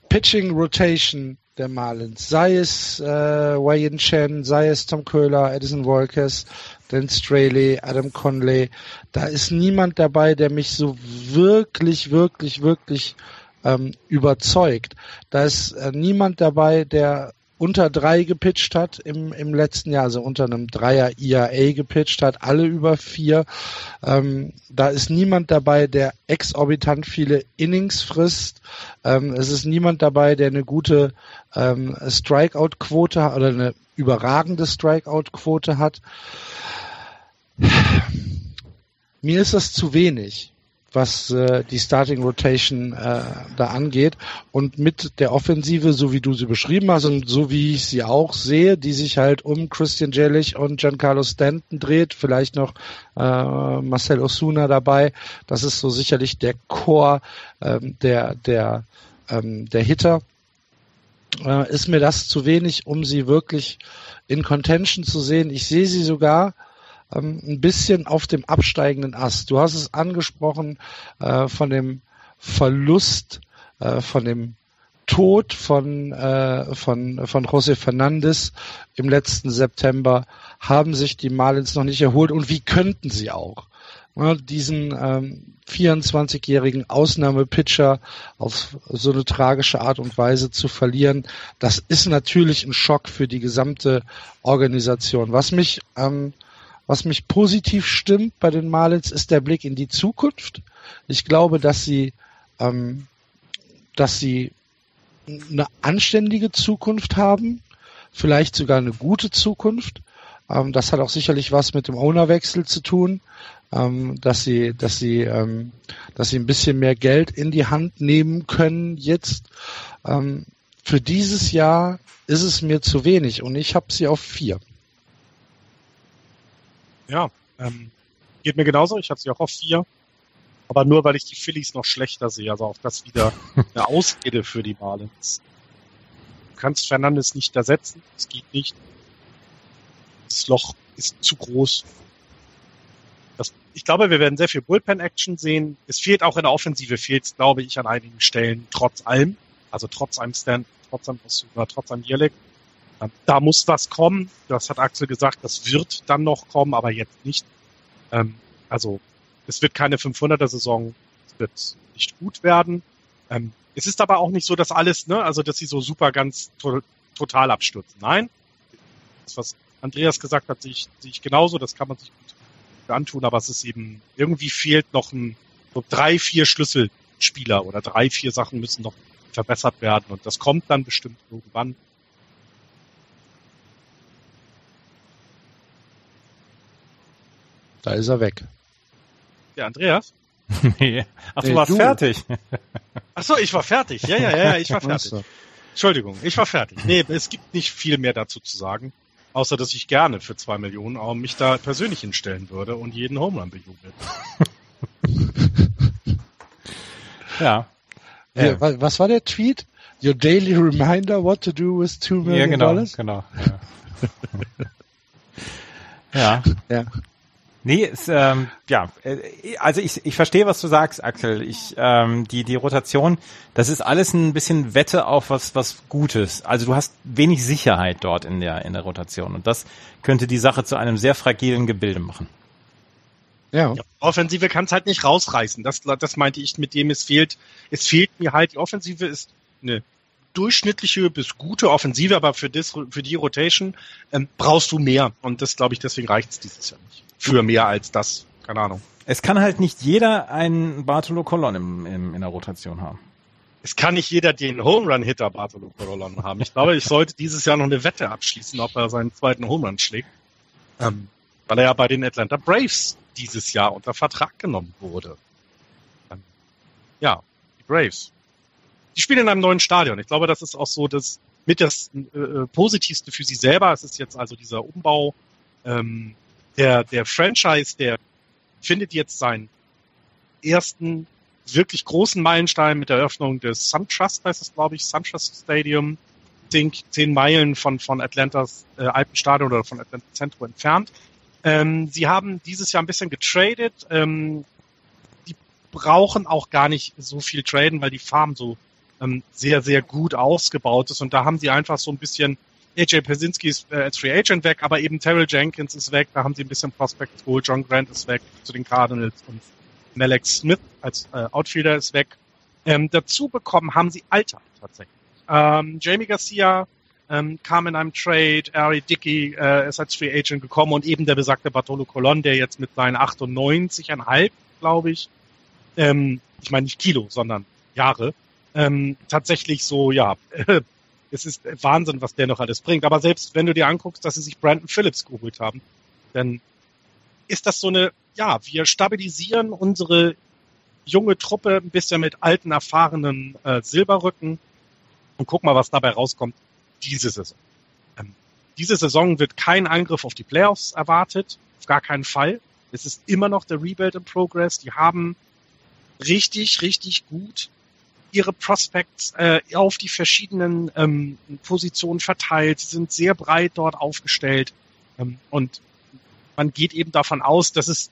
Pitching Rotation der Marlins. Sei es äh, Wayne Chen, sei es Tom Köhler, Edison Volkes, Dan Straley, Adam Conley. Da ist niemand dabei, der mich so wirklich, wirklich, wirklich ähm, überzeugt. Da ist äh, niemand dabei, der unter drei gepitcht hat im, im letzten Jahr, also unter einem Dreier IAA gepitcht hat, alle über vier. Ähm, da ist niemand dabei, der exorbitant viele Innings frisst. Ähm, es ist niemand dabei, der eine gute ähm, Strikeout-Quote oder eine überragende Strikeout-Quote hat. Mir ist das zu wenig was äh, die Starting Rotation äh, da angeht. Und mit der Offensive, so wie du sie beschrieben hast und so wie ich sie auch sehe, die sich halt um Christian Jellich und Giancarlo Stanton dreht, vielleicht noch äh, Marcel Osuna dabei. Das ist so sicherlich der Chor ähm, der, der, ähm, der Hitter. Äh, ist mir das zu wenig, um sie wirklich in Contention zu sehen. Ich sehe sie sogar ähm, ein bisschen auf dem absteigenden Ast. Du hast es angesprochen äh, von dem Verlust, äh, von dem Tod von, äh, von, von José Fernandes im letzten September haben sich die Marlins noch nicht erholt und wie könnten sie auch? Ja, diesen ähm, 24-jährigen Ausnahmepitcher auf so eine tragische Art und Weise zu verlieren, das ist natürlich ein Schock für die gesamte Organisation. Was mich ähm, was mich positiv stimmt bei den Marlins ist der Blick in die Zukunft. Ich glaube, dass sie, ähm, dass sie eine anständige Zukunft haben, vielleicht sogar eine gute Zukunft. Ähm, das hat auch sicherlich was mit dem Ownerwechsel zu tun, ähm, dass sie, dass sie, ähm, dass sie ein bisschen mehr Geld in die Hand nehmen können jetzt. Ähm, für dieses Jahr ist es mir zu wenig und ich habe sie auf vier. Ja, ähm, geht mir genauso. Ich habe sie auch auf vier. Aber nur, weil ich die Phillies noch schlechter sehe. Also auch das wieder [LAUGHS] eine Ausrede für die Marlins. Du kannst Fernandes nicht ersetzen. Es geht nicht. Das Loch ist zu groß. Das, ich glaube, wir werden sehr viel Bullpen-Action sehen. Es fehlt auch in der Offensive, fehlt es, glaube ich, an einigen Stellen, trotz allem. Also trotz einem Stand, trotz einem Osuna, trotz einem Jelek. Da muss was kommen. Das hat Axel gesagt, das wird dann noch kommen, aber jetzt nicht. Ähm, also es wird keine 500er-Saison, es wird nicht gut werden. Ähm, es ist aber auch nicht so, dass alles, ne, also dass sie so super ganz to total abstürzen. Nein, das, was Andreas gesagt hat, sehe ich, sehe ich genauso. Das kann man sich gut antun, aber es ist eben irgendwie fehlt noch ein so drei, vier Schlüsselspieler oder drei, vier Sachen müssen noch verbessert werden und das kommt dann bestimmt irgendwann. Da ist er weg. Der Andreas? [LAUGHS] nee. Ach, du Nee, warst du. fertig. [LAUGHS] Ach so, ich war fertig. Ja, ja, ja, ich war fertig. Entschuldigung, ich war fertig. Nee, es gibt nicht viel mehr dazu zu sagen, außer dass ich gerne für zwei Millionen auch mich da persönlich hinstellen würde und jeden Home Run bejubelt. [LAUGHS] ja. Ja, Ja. wa- was war der Tweet? Your daily reminder what to do with two million Ja, genau, dollars? genau. Ja. ja. Ja. Nee, es, ähm, ja, äh, also ich, ich verstehe, was du sagst, Axel. Ich, ähm, die, die Rotation, das ist alles ein bisschen Wette auf was, was Gutes. Also du hast wenig Sicherheit dort in der, in der Rotation. Und das könnte die Sache zu einem sehr fragilen Gebilde machen. Ja. Ja, Offensive kann es halt nicht rausreißen. Das, das meinte ich mit dem, es fehlt, es fehlt mir halt, die Offensive ist eine durchschnittliche bis gute Offensive, aber für, das, für die Rotation ähm, brauchst du mehr. Und das glaube ich, deswegen reicht es dieses Jahr nicht. Für mehr als das. Keine Ahnung. Es kann halt nicht jeder einen Bartolo Colon im, im, in der Rotation haben. Es kann nicht jeder den Home Run Hitter Bartolo Colon haben. Ich glaube, ich sollte dieses Jahr noch eine Wette abschließen, ob er seinen zweiten Home Run schlägt. Ähm, weil er ja bei den Atlanta Braves dieses Jahr unter Vertrag genommen wurde. Ähm, ja, die Braves. Die spielen in einem neuen Stadion. Ich glaube, das ist auch so das mit das äh, äh, Positivste für sie selber. Es ist jetzt also dieser Umbau ähm, der, der Franchise, der findet jetzt seinen ersten wirklich großen Meilenstein mit der Eröffnung des SunTrust, heißt es, glaube ich, SunTrust Stadium, zehn, zehn Meilen von, von Atlantas äh, alten Stadion oder von Atlanta Centro entfernt. Ähm, sie haben dieses Jahr ein bisschen getradet. Ähm, die brauchen auch gar nicht so viel traden, weil die Farm so ähm, sehr, sehr gut ausgebaut ist. Und da haben sie einfach so ein bisschen AJ Pesinski ist äh, als Free Agent weg, aber eben Terrell Jenkins ist weg. Da haben sie ein bisschen Prospects geholt. John Grant ist weg zu den Cardinals und Malek Smith als äh, Outfielder ist weg. Ähm, dazu bekommen haben sie Alter tatsächlich. Ähm, Jamie Garcia ähm, kam in einem Trade, Ari Dickey äh, ist als Free Agent gekommen und eben der besagte Bartolo Colon, der jetzt mit seinen 98,5, glaube ich, ähm, ich meine nicht Kilo, sondern Jahre, ähm, tatsächlich so, ja, [LAUGHS] es ist Wahnsinn, was der noch alles bringt. Aber selbst wenn du dir anguckst, dass sie sich Brandon Phillips geholt haben, dann ist das so eine, ja, wir stabilisieren unsere junge Truppe ein bisschen mit alten, erfahrenen äh, Silberrücken und guck mal, was dabei rauskommt diese Saison. Ähm, diese Saison wird kein Angriff auf die Playoffs erwartet, auf gar keinen Fall. Es ist immer noch der Rebuild in Progress. Die haben richtig, richtig gut ihre Prospects äh, auf die verschiedenen ähm, Positionen verteilt, Sie sind sehr breit dort aufgestellt ähm, und man geht eben davon aus, dass es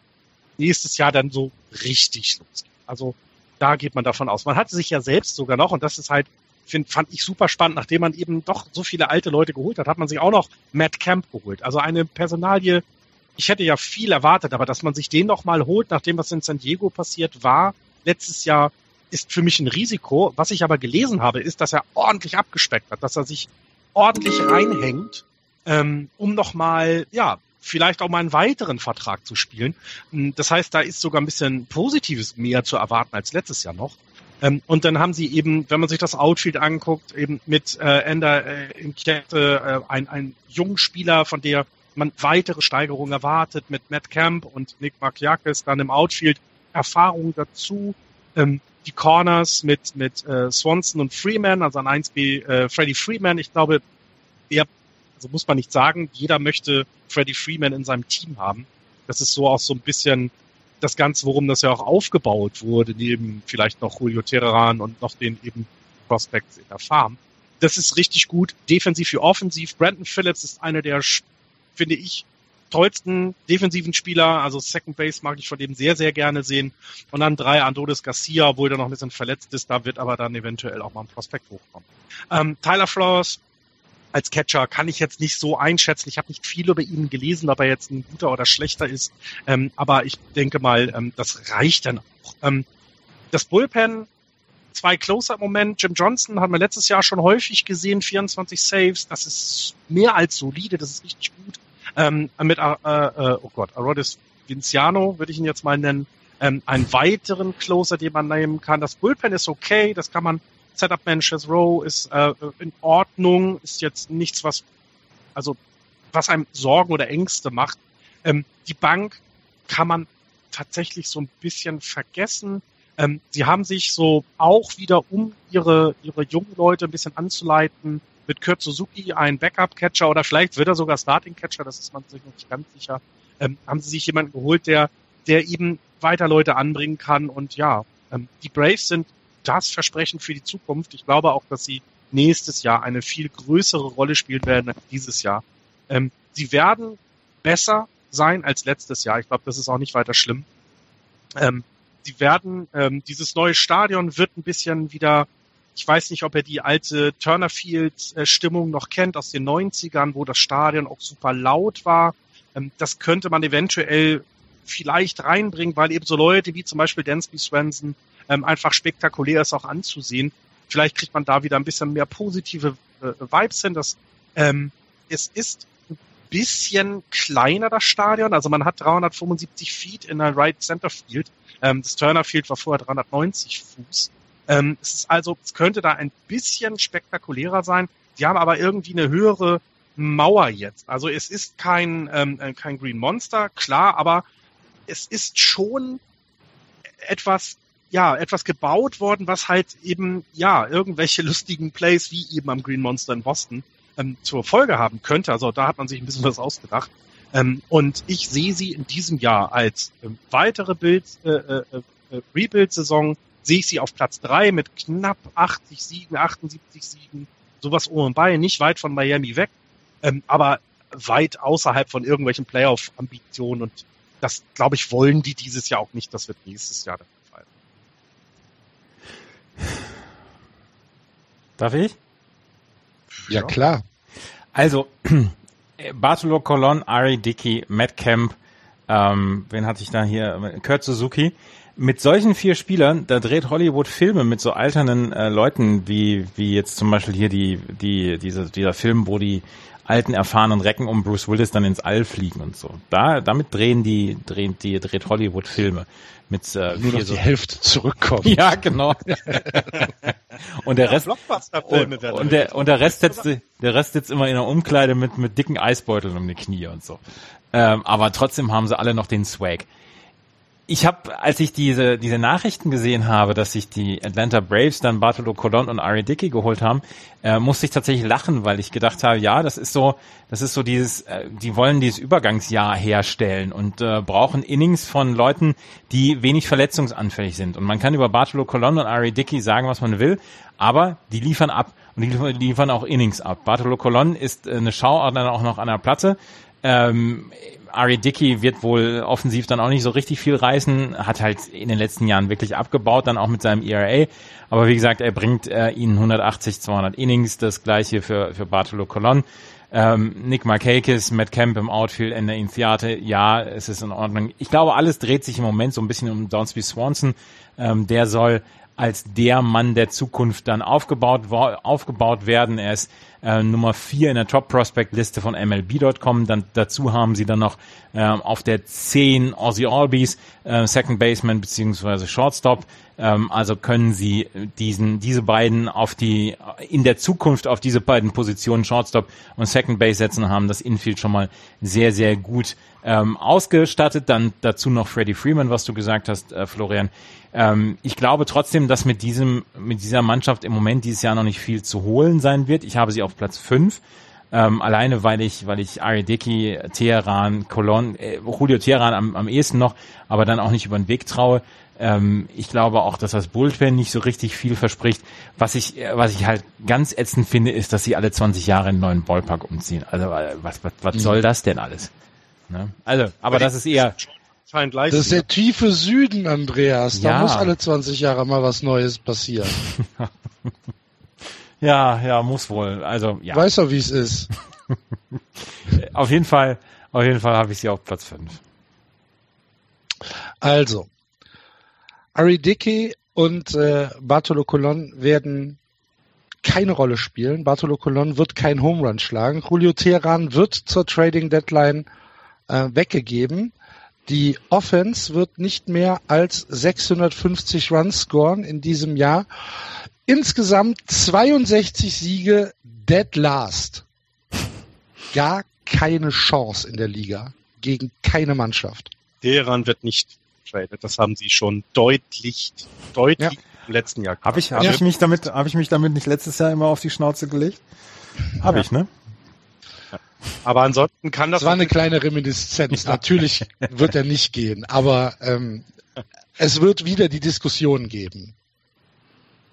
nächstes Jahr dann so richtig losgeht. Also da geht man davon aus. Man hatte sich ja selbst sogar noch, und das ist halt, find, fand ich super spannend, nachdem man eben doch so viele alte Leute geholt hat, hat man sich auch noch Matt Camp geholt. Also eine Personalie, ich hätte ja viel erwartet, aber dass man sich den noch mal holt, nachdem was in San Diego passiert war, letztes Jahr, ist für mich ein Risiko. Was ich aber gelesen habe, ist, dass er ordentlich abgespeckt hat, dass er sich ordentlich reinhängt, ähm, um nochmal, ja, vielleicht auch mal einen weiteren Vertrag zu spielen. Das heißt, da ist sogar ein bisschen Positives mehr zu erwarten als letztes Jahr noch. Ähm, und dann haben sie eben, wenn man sich das Outfield anguckt, eben mit äh, Ender äh, in Kette äh, ein, ein jungen Spieler, von der man weitere Steigerungen erwartet, mit Matt Camp und Nick Markiakis dann im Outfield Erfahrung dazu. Ähm, die Corners mit, mit äh, Swanson und Freeman, also an 1B äh, Freddie Freeman. Ich glaube, der, also muss man nicht sagen, jeder möchte Freddie Freeman in seinem Team haben. Das ist so auch so ein bisschen das Ganze, worum das ja auch aufgebaut wurde, neben vielleicht noch Julio Terran und noch den eben Prospects in der Farm. Das ist richtig gut, defensiv wie offensiv. Brandon Phillips ist einer der, finde ich, tollsten defensiven Spieler, also Second Base mag ich von dem sehr, sehr gerne sehen. Und dann drei Andolis Garcia, obwohl der noch ein bisschen verletzt ist, da wird aber dann eventuell auch mal ein Prospekt hochkommen. Ähm, Tyler Flowers als Catcher kann ich jetzt nicht so einschätzen. Ich habe nicht viel über ihn gelesen, ob er jetzt ein guter oder schlechter ist. Ähm, aber ich denke mal, ähm, das reicht dann auch. Ähm, das Bullpen, zwei Closer im Moment. Jim Johnson haben wir letztes Jahr schon häufig gesehen, 24 Saves. Das ist mehr als solide, das ist richtig gut ähm, mit, äh, äh, oh Gott, Arodis Vinciano würde ich ihn jetzt mal nennen, ähm, einen weiteren Closer, den man nehmen kann. Das Bullpen ist okay, das kann man, Setup Man Row ist äh, in Ordnung, ist jetzt nichts, was, also, was einem Sorgen oder Ängste macht. Ähm, die Bank kann man tatsächlich so ein bisschen vergessen. Ähm, sie haben sich so auch wieder, um ihre, ihre jungen Leute ein bisschen anzuleiten, mit Kurt Suzuki einen Backup-Catcher oder vielleicht wird er sogar Starting-Catcher, das ist man sich noch nicht ganz sicher, ähm, haben sie sich jemanden geholt, der, der eben weiter Leute anbringen kann. Und ja, ähm, die Braves sind das Versprechen für die Zukunft. Ich glaube auch, dass sie nächstes Jahr eine viel größere Rolle spielen werden als dieses Jahr. Ähm, sie werden besser sein als letztes Jahr. Ich glaube, das ist auch nicht weiter schlimm. Ähm, sie werden, ähm, dieses neue Stadion wird ein bisschen wieder, ich weiß nicht, ob er die alte Turner Field äh, noch kennt aus den 90ern, wo das Stadion auch super laut war. Ähm, das könnte man eventuell vielleicht reinbringen, weil eben so Leute wie zum Beispiel Dansby Swenson ähm, einfach spektakulär ist auch anzusehen. Vielleicht kriegt man da wieder ein bisschen mehr positive äh, Vibes hin. Das, ähm, es ist ein bisschen kleiner, das Stadion. Also man hat 375 Feet in der Right Center Field. Ähm, das Turner Field war vorher 390 Fuß. Ähm, es ist also, es könnte da ein bisschen spektakulärer sein. Die haben aber irgendwie eine höhere Mauer jetzt. Also es ist kein, ähm, äh, kein Green Monster, klar, aber es ist schon etwas, ja, etwas gebaut worden, was halt eben, ja, irgendwelche [LAUGHS] lustigen Plays wie eben am Green Monster in Boston ähm, zur Folge haben könnte. Also da hat man sich ein bisschen was ausgedacht. Ähm, und ich sehe sie in diesem Jahr als ähm, weitere Bild, äh, äh, äh, Rebuild-Saison, sehe ich sie auf Platz drei mit knapp 80 Siegen, 78 Siegen, sowas um und bei, nicht weit von Miami weg, ähm, aber weit außerhalb von irgendwelchen Playoff-Ambitionen und das, glaube ich, wollen die dieses Jahr auch nicht. Das wird nächstes Jahr der Fall. Darf ich? Ja, klar. Also, [CLEARS THROAT] Bartolo Colon, Ari Dickey, Matt Kemp, ähm, wen hatte ich da hier? Kurt Suzuki. Mit solchen vier Spielern, da dreht Hollywood Filme mit so alternden äh, Leuten, wie, wie jetzt zum Beispiel hier die, die, diese, dieser Film, wo die alten erfahrenen Recken um Bruce Willis dann ins All fliegen und so. Da, damit drehen die, drehen die, dreht Hollywood Filme mit äh, nur noch so die Hälfte zurückkommt. [LAUGHS] Ja, genau. [LAUGHS] und der Rest und, und der und der Rest sitzt der Rest sitzt immer in der Umkleide mit mit dicken Eisbeuteln um die Knie und so. Ähm, aber trotzdem haben sie alle noch den Swag ich habe, als ich diese, diese Nachrichten gesehen habe, dass sich die Atlanta Braves dann Bartolo Colon und Ari Dickey geholt haben, äh, musste ich tatsächlich lachen, weil ich gedacht habe, ja, das ist so, das ist so dieses, äh, die wollen dieses Übergangsjahr herstellen und äh, brauchen Innings von Leuten, die wenig verletzungsanfällig sind. Und man kann über Bartolo Colon und Ari Dickey sagen, was man will, aber die liefern ab und die liefern auch Innings ab. Bartolo Colon ist äh, eine Schauart dann auch noch an der Platte. Ähm, Ari Dickey wird wohl offensiv dann auch nicht so richtig viel reißen, hat halt in den letzten Jahren wirklich abgebaut, dann auch mit seinem ERA. Aber wie gesagt, er bringt äh, ihnen 180, 200 Innings, das gleiche für, für Bartolo Colon. Ähm, Nick Markakis, Matt Kemp im Outfield, Ender in Theater, ja, es ist in Ordnung. Ich glaube, alles dreht sich im Moment so ein bisschen um Downsby Swanson. Ähm, der soll als der Mann der Zukunft dann aufgebaut, aufgebaut werden. Er ist äh, Nummer vier in der Top Prospect Liste von MLB.com. Dann dazu haben sie dann noch äh, auf der 10 Ozzy Albies, äh, Second Baseman beziehungsweise Shortstop. Ähm, also können sie diesen, diese beiden auf die, in der Zukunft auf diese beiden Positionen Shortstop und Second Base setzen und haben das Infield schon mal sehr, sehr gut ähm, ausgestattet. Dann dazu noch Freddie Freeman, was du gesagt hast, äh, Florian. Ähm, ich glaube trotzdem, dass mit diesem, mit dieser Mannschaft im Moment dieses Jahr noch nicht viel zu holen sein wird. Ich habe sie auf Platz 5. Ähm, alleine weil ich, weil ich Arideki, Teheran, Colon, äh, Julio Teheran am, am ehesten noch, aber dann auch nicht über den Weg traue. Ähm, ich glaube auch, dass das Bullpen nicht so richtig viel verspricht. Was ich, äh, was ich halt ganz ätzend finde, ist, dass sie alle 20 Jahre einen neuen Ballpark umziehen. Also äh, was, was, was soll das denn alles? Ne? Also, aber das ist eher scheint leicht. Das ist der tiefe Süden, Andreas. Da Ja. muss alle 20 Jahre mal was Neues passieren. [LAUGHS] ja, ja, muss wohl. Also ja, Weißt du, wie es ist? [LAUGHS] auf jeden Fall, auf jeden Fall habe ich sie auf Platz 5. Also, Ari Dickey und äh, Bartolo Colon werden keine Rolle spielen. Bartolo Colon wird keinen Home Run schlagen. Julio Teheran wird zur Trading Deadline äh, weggegeben. Die Offense wird nicht mehr als 650 Runs scoren in diesem Jahr. Insgesamt 62 Siege dead last. Gar keine Chance in der Liga gegen keine Mannschaft. Teheran wird nicht getradet. Das haben sie schon deutlich, deutlich ja. im letzten Jahr. Habe ich, hab ja. ich mich damit, habe ich mich damit nicht letztes Jahr immer auf die Schnauze gelegt? Habe ja. ich, ne? Aber ansonsten kann das. Das war eine kleine Reminiszenz. [LAUGHS] Natürlich wird er nicht gehen, aber ähm, es wird wieder die Diskussion geben.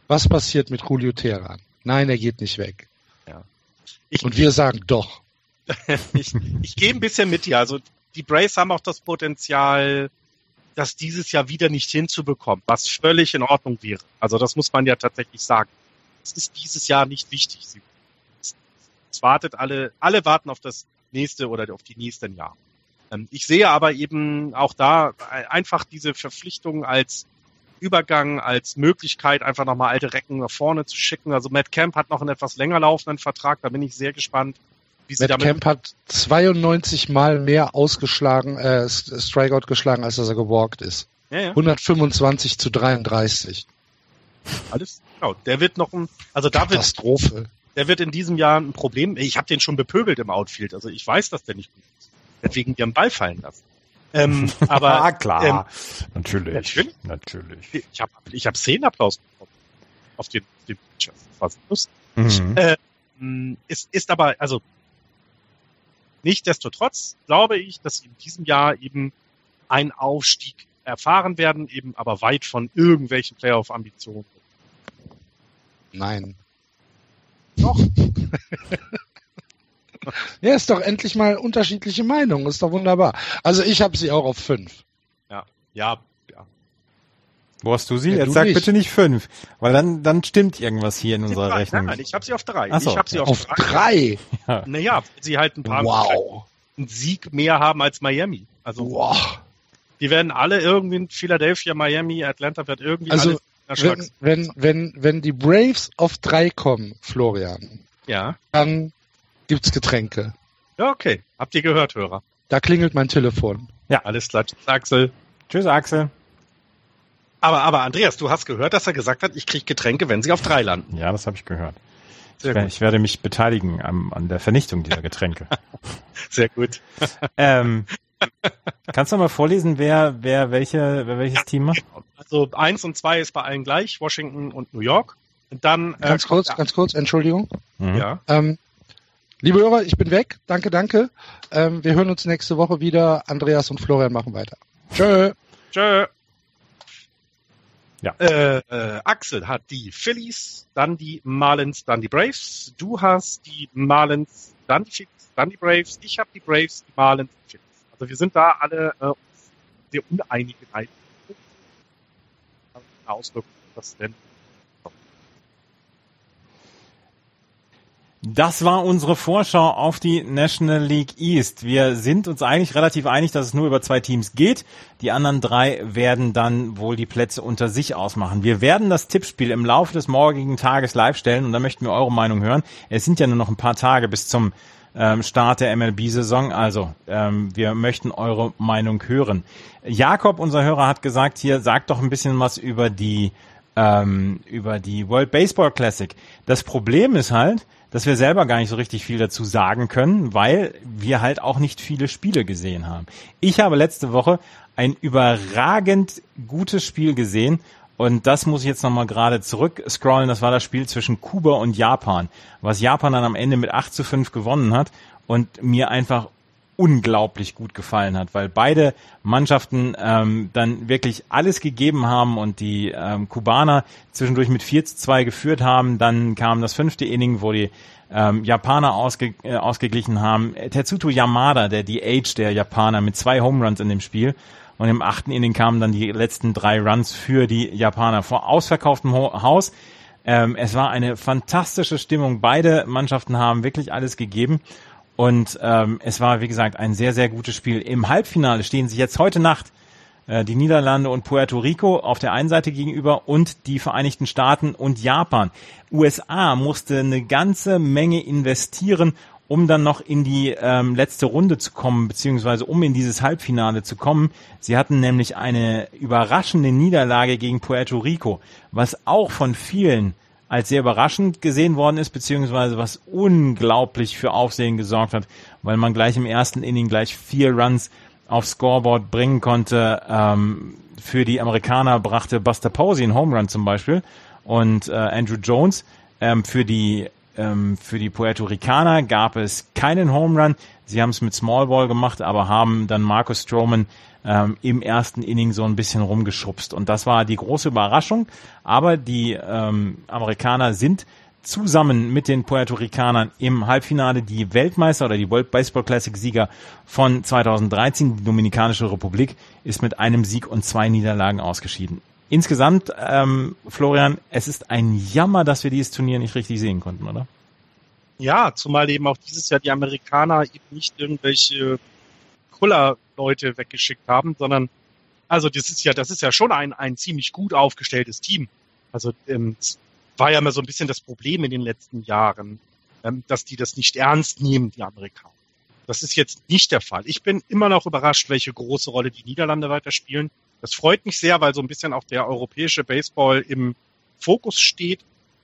Was passiert mit Julio Terran? Nein, er geht nicht weg. Ja. Ich, Und wir sagen doch. [LAUGHS] ich, ich gehe ein bisschen mit dir. Also die Braves haben auch das Potenzial, das dieses Jahr wieder nicht hinzubekommen, was völlig in Ordnung wäre. Also das muss man ja tatsächlich sagen. Es ist dieses Jahr nicht wichtig. Es wartet alle, alle warten auf das nächste oder auf die nächsten Jahre. Ähm, ich sehe aber eben auch da einfach diese Verpflichtung als Übergang, als Möglichkeit, einfach nochmal alte Recken nach vorne zu schicken. Also Matt Camp hat noch einen etwas länger laufenden Vertrag, da bin ich sehr gespannt, Matt. Camp hat 92 Mal mehr ausgeschlagen, äh, Strikeout geschlagen, als dass er gewalkt ist. Ja, ja. 125 zu 33. Alles, genau. Der wird noch ein, also da Katastrophe. Wird, der wird in diesem Jahr ein Problem. Ich habe den schon bepöbelt im Outfield, also ich weiß, dass der nicht gut ist. Deswegen einen Ball fallen lassen. Ähm, [LAUGHS] aber ah, klar, ähm, natürlich, natürlich, natürlich. Ich habe ich hab Szenenapplaus bekommen auf den, den Pitcher. War lustig. Mhm. Äh, ist, ist aber, also Nichtsdestotrotz glaube ich, dass sie in diesem Jahr eben einen Aufstieg erfahren werden, eben aber weit von irgendwelchen Playoff-Ambitionen. Nein. Doch. [LAUGHS] ja, ist doch endlich mal unterschiedliche Meinungen, ist doch wunderbar. Also ich habe sie auch auf fünf. Ja, ja, wo hast du sie? Ja, Jetzt sag nicht. bitte nicht fünf, weil dann, dann stimmt irgendwas hier in unserer drei, Rechnung. Nein, ich habe sie auf drei. So. Ich habe sie auf, auf drei. drei. Naja, sie halt ein paar wow. einen Sieg mehr haben als Miami. Also wow. die werden alle irgendwie in Philadelphia, Miami, Atlanta wird irgendwie also, wenn, wenn, wenn, wenn die Braves auf drei kommen, Florian, ja. dann gibt's Getränke. Ja, okay. Habt ihr gehört, Hörer? Da klingelt mein Telefon. Ja. Alles klar. Tschüss, Axel. Tschüss, Axel. Aber, aber Andreas, du hast gehört, dass er gesagt hat, ich kriege Getränke, wenn sie auf drei landen. Ja, das habe ich gehört. Ich, ich, werde mich beteiligen an, an der Vernichtung dieser Getränke. [LAUGHS] Sehr gut. [LAUGHS] ähm, kannst du mal vorlesen, wer, wer, welche, wer welches ja, Team macht? Also eins und zwei ist bei allen gleich, Washington und New York. Und dann äh, ganz kurz, ganz kurz, Entschuldigung. Mhm. Ja. Ähm, liebe Hörer, ich bin weg. Danke, danke. Ähm, wir hören uns nächste Woche wieder. Andreas und Florian machen weiter. Tschö. Tschö. Ja. Äh, äh, Axel hat die Phillies, dann die Marlins, dann die Braves. Du hast die Marlins, dann die Phillies, dann die Braves. Ich habe die Braves, die Marlins, die Phillies. Also wir sind da alle äh, sehr uneinig in Auswirkungen, das denn Das war unsere Vorschau auf die National League East. Wir sind uns eigentlich relativ einig, dass es nur über zwei Teams geht. Die anderen drei werden dann wohl die Plätze unter sich ausmachen. Wir werden das Tippspiel im Laufe des morgigen Tages live stellen und da möchten wir eure Meinung hören. Es sind ja nur noch ein paar Tage bis zum ähm, Start der MLB-Saison. Also ähm, wir möchten eure Meinung hören. Jakob, unser Hörer, hat gesagt, hier sagt doch ein bisschen was über die ähm, über die World Baseball Classic. Das Problem ist halt, dass wir selber gar nicht so richtig viel dazu sagen können, weil wir halt auch nicht viele Spiele gesehen haben. Ich habe letzte Woche ein überragend gutes Spiel gesehen und das muss ich jetzt nochmal gerade zurück scrollen. Das war das Spiel zwischen Kuba und Japan, was Japan dann am Ende mit 8 zu 5 gewonnen hat und mir einfach unglaublich gut gefallen hat, weil beide Mannschaften ähm, dann wirklich alles gegeben haben und die ähm, Kubaner zwischendurch mit 4 zu 2 geführt haben. Dann kam das fünfte Inning, wo die ähm, Japaner ausge äh, ausgeglichen haben. Tetsuto Yamada, der DH der Japaner, mit zwei Home Runs in dem Spiel. Und im achten Inning kamen dann die letzten drei Runs für die Japaner vor ausverkauftem Haus. Ähm, es war eine fantastische Stimmung. Beide Mannschaften haben wirklich alles gegeben. Und ähm, es war, wie gesagt, ein sehr, sehr gutes Spiel. Im Halbfinale stehen sich jetzt heute Nacht äh, die Niederlande und Puerto Rico auf der einen Seite gegenüber und die Vereinigten Staaten und Japan. USA musste eine ganze Menge investieren, um dann noch in die ähm, letzte Runde zu kommen, beziehungsweise um in dieses Halbfinale zu kommen. Sie hatten nämlich eine überraschende Niederlage gegen Puerto Rico, was auch von vielen als sehr überraschend gesehen worden ist, beziehungsweise was unglaublich für Aufsehen gesorgt hat, weil man gleich im ersten Inning gleich vier Runs aufs Scoreboard bringen konnte. Ähm, für die Amerikaner brachte Buster Posey einen Home Run zum Beispiel und äh, Andrew Jones. Ähm, für die ähm, für die Puerto Ricaner gab es keinen Home Run. Sie haben es mit Small Ball gemacht, aber haben dann Marcus Stroman ähm, im ersten Inning so ein bisschen rumgeschubst. Und das war die große Überraschung. Aber die ähm, Amerikaner sind zusammen mit den Puerto Ricanern im Halbfinale die Weltmeister oder die World Baseball Classic Sieger von 2013. Die Dominikanische Republik ist mit einem Sieg und zwei Niederlagen ausgeschieden. Insgesamt, ähm, Florian, es ist ein Jammer, dass wir dieses Turnier nicht richtig sehen konnten, oder? Ja, zumal eben auch dieses Jahr die Amerikaner eben nicht irgendwelche Kuller-Leute weggeschickt haben, sondern also das ist ja, das ist ja schon ein, ein ziemlich gut aufgestelltes Team. Also ähm, war ja immer so ein bisschen das Problem in den letzten Jahren, ähm, dass die das nicht ernst nehmen, die Amerikaner. Das ist jetzt nicht der Fall. Ich bin immer noch überrascht, welche große Rolle die Niederlande weiter spielen. Das freut mich sehr, weil so ein bisschen auch der europäische Baseball im Fokus steht.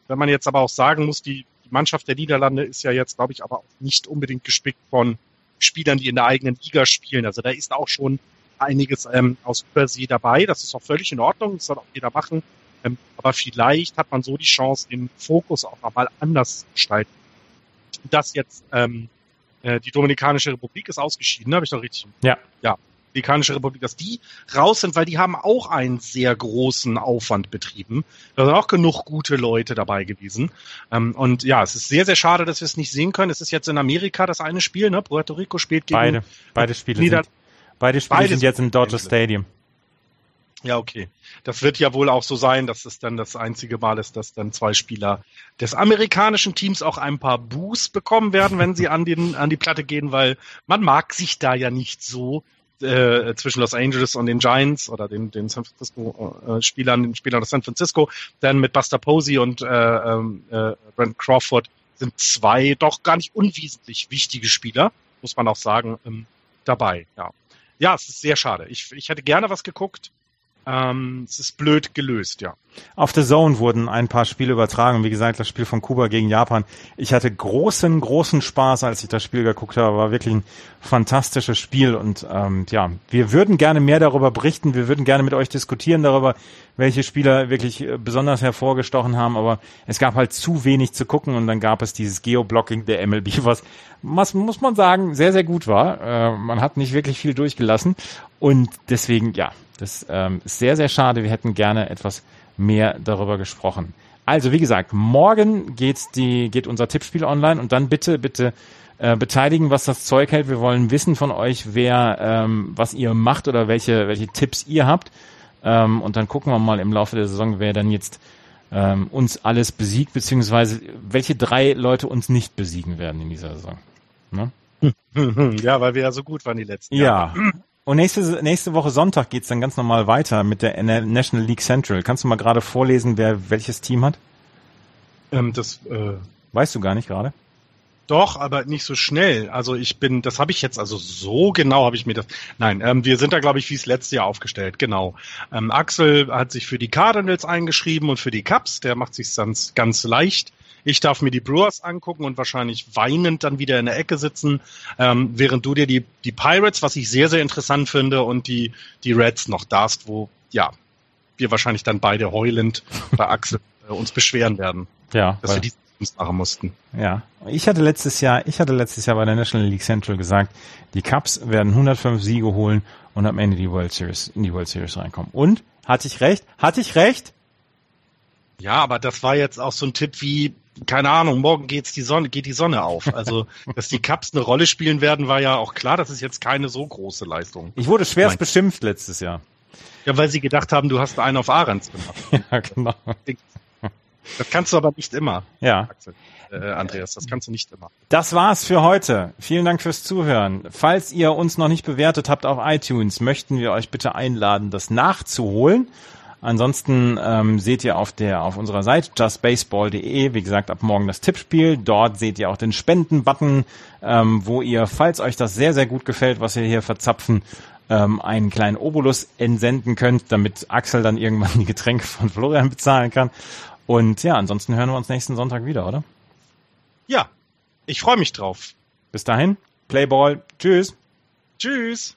Wenn man jetzt aber auch sagen muss, die, die Mannschaft der Niederlande ist ja jetzt, glaube ich, aber auch nicht unbedingt gespickt von Spielern, die in der eigenen Liga spielen. Also da ist auch schon einiges ähm, aus Übersee dabei. Das ist auch völlig in Ordnung. Das soll auch jeder machen. Ähm, aber vielleicht hat man so die Chance, den Fokus auch nochmal anders zu gestalten. Das jetzt, ähm, äh, die Dominikanische Republik ist ausgeschieden, habe ich doch richtig? Ja. Ja. Dominikanische Republik, dass die raus sind, weil die haben auch einen sehr großen Aufwand betrieben. Da sind auch genug gute Leute dabei gewesen. Ähm, und ja, es ist sehr, sehr schade, dass wir es nicht sehen können. Es ist jetzt in Amerika das eine Spiel, ne? Puerto Rico spielt gegen Beide, beide Spiele Nieder sind, beide Spiele Beide sind jetzt im Dodger. Stadium. Ja, okay. Das wird ja wohl auch so sein, dass es dann das einzige Mal ist, dass dann zwei Spieler des amerikanischen Teams auch ein paar Boos bekommen werden, wenn sie an, den, an die Platte gehen, weil man mag sich da ja nicht so äh, zwischen Los Angeles und den Giants oder den, den San Francisco äh, Spielern, den Spielern aus San Francisco, dann mit Buster Posey und äh, ähm, äh, Brent Crawford sind zwei doch gar nicht unwesentlich wichtige Spieler, muss man auch sagen, ähm, dabei. Ja, ja, es ist sehr schade. Ich, ich hätte gerne was geguckt. Ähm, es ist blöd gelöst, ja. Auf The Zone wurden ein paar Spiele übertragen. Wie gesagt, das Spiel von Kuba gegen Japan. Ich hatte großen, großen Spaß, als ich das Spiel geguckt habe. War wirklich ein fantastisches Spiel. Und ähm, ja, wir würden gerne mehr darüber berichten. Wir würden gerne mit euch diskutieren darüber, welche Spieler wirklich äh, besonders hervorgestochen haben. Aber es gab halt zu wenig zu gucken. Und dann gab es dieses Geoblocking der MLB, [LAUGHS] was, was muss man sagen, sehr, sehr gut war. Äh, man hat nicht wirklich viel durchgelassen. Und deswegen, ja, das ähm, ist sehr, sehr schade. Wir hätten gerne etwas mehr darüber gesprochen. Also, wie gesagt, morgen geht's die, geht unser Tippspiel online und dann bitte, bitte äh, beteiligen, was das Zeug hält. Wir wollen wissen von euch, wer, ähm, was ihr macht oder welche, welche Tipps ihr habt. Ähm, und dann gucken wir mal im Laufe der Saison, wer dann jetzt ähm, uns alles besiegt, beziehungsweise welche drei Leute uns nicht besiegen werden in dieser Saison. Ne? [LAUGHS] ja, weil wir ja so gut waren die letzten Ja. Und nächste, nächste Woche Sonntag geht's dann ganz normal weiter mit der National League Central. Kannst du mal gerade vorlesen, wer welches Team hat? Ähm, das äh, Weißt du gar nicht gerade? doch, aber nicht so schnell. Also ich bin, das habe ich jetzt, also so genau habe ich mir das. Nein, ähm, wir sind da, glaube ich, wie es letztes Jahr aufgestellt. Genau. Ähm, Axel hat sich für die Cardinals eingeschrieben und für die Cubs. Der macht sich ganz, ganz leicht. Ich darf mir die Brewers angucken und wahrscheinlich weinend dann wieder in der Ecke sitzen, ähm, während du dir die, die Pirates, was ich sehr, sehr interessant finde, und die, die Reds noch darfst, wo, ja, wir wahrscheinlich dann beide heulend [LAUGHS] bei Axel äh, uns beschweren werden, Ja. dass weil- wir die machen mussten. Ja, ich hatte letztes Jahr, ich hatte letztes Jahr bei der National League Central gesagt, die Cubs werden 105 Siege holen und am Ende die World Series in die World Series reinkommen. Und hatte ich recht? Hatte ich recht? Ja, aber das war jetzt auch so ein Tipp wie, keine Ahnung, morgen geht's die Sonne, geht die Sonne auf. Also, [LAUGHS] dass die Cups eine Rolle spielen werden, war ja auch klar. Das ist jetzt keine so große Leistung. Ich wurde schwerst Nein. beschimpft letztes Jahr. Ja, weil sie gedacht haben, du hast einen auf Ahrens gemacht. [LAUGHS] Ja, genau. Das kannst du aber nicht immer, Ja. Axel. Äh, Andreas, das kannst du nicht immer. Das war's für heute. Vielen Dank fürs Zuhören. Falls ihr uns noch nicht bewertet habt auf iTunes, möchten wir euch bitte einladen, das nachzuholen. Ansonsten ähm, seht ihr auf der auf unserer Seite justbaseball.de, wie gesagt, ab morgen das Tippspiel. Dort seht ihr auch den Spenden-Button, ähm, wo ihr, falls euch das sehr, sehr gut gefällt, was wir hier verzapfen, ähm, einen kleinen Obolus entsenden könnt, damit Axel dann irgendwann [LAUGHS] die Getränke von Florian bezahlen kann. Und ja, ansonsten hören wir uns nächsten Sonntag wieder, oder? Ja, ich freue mich drauf. Bis dahin, Playball, tschüss. Tschüss.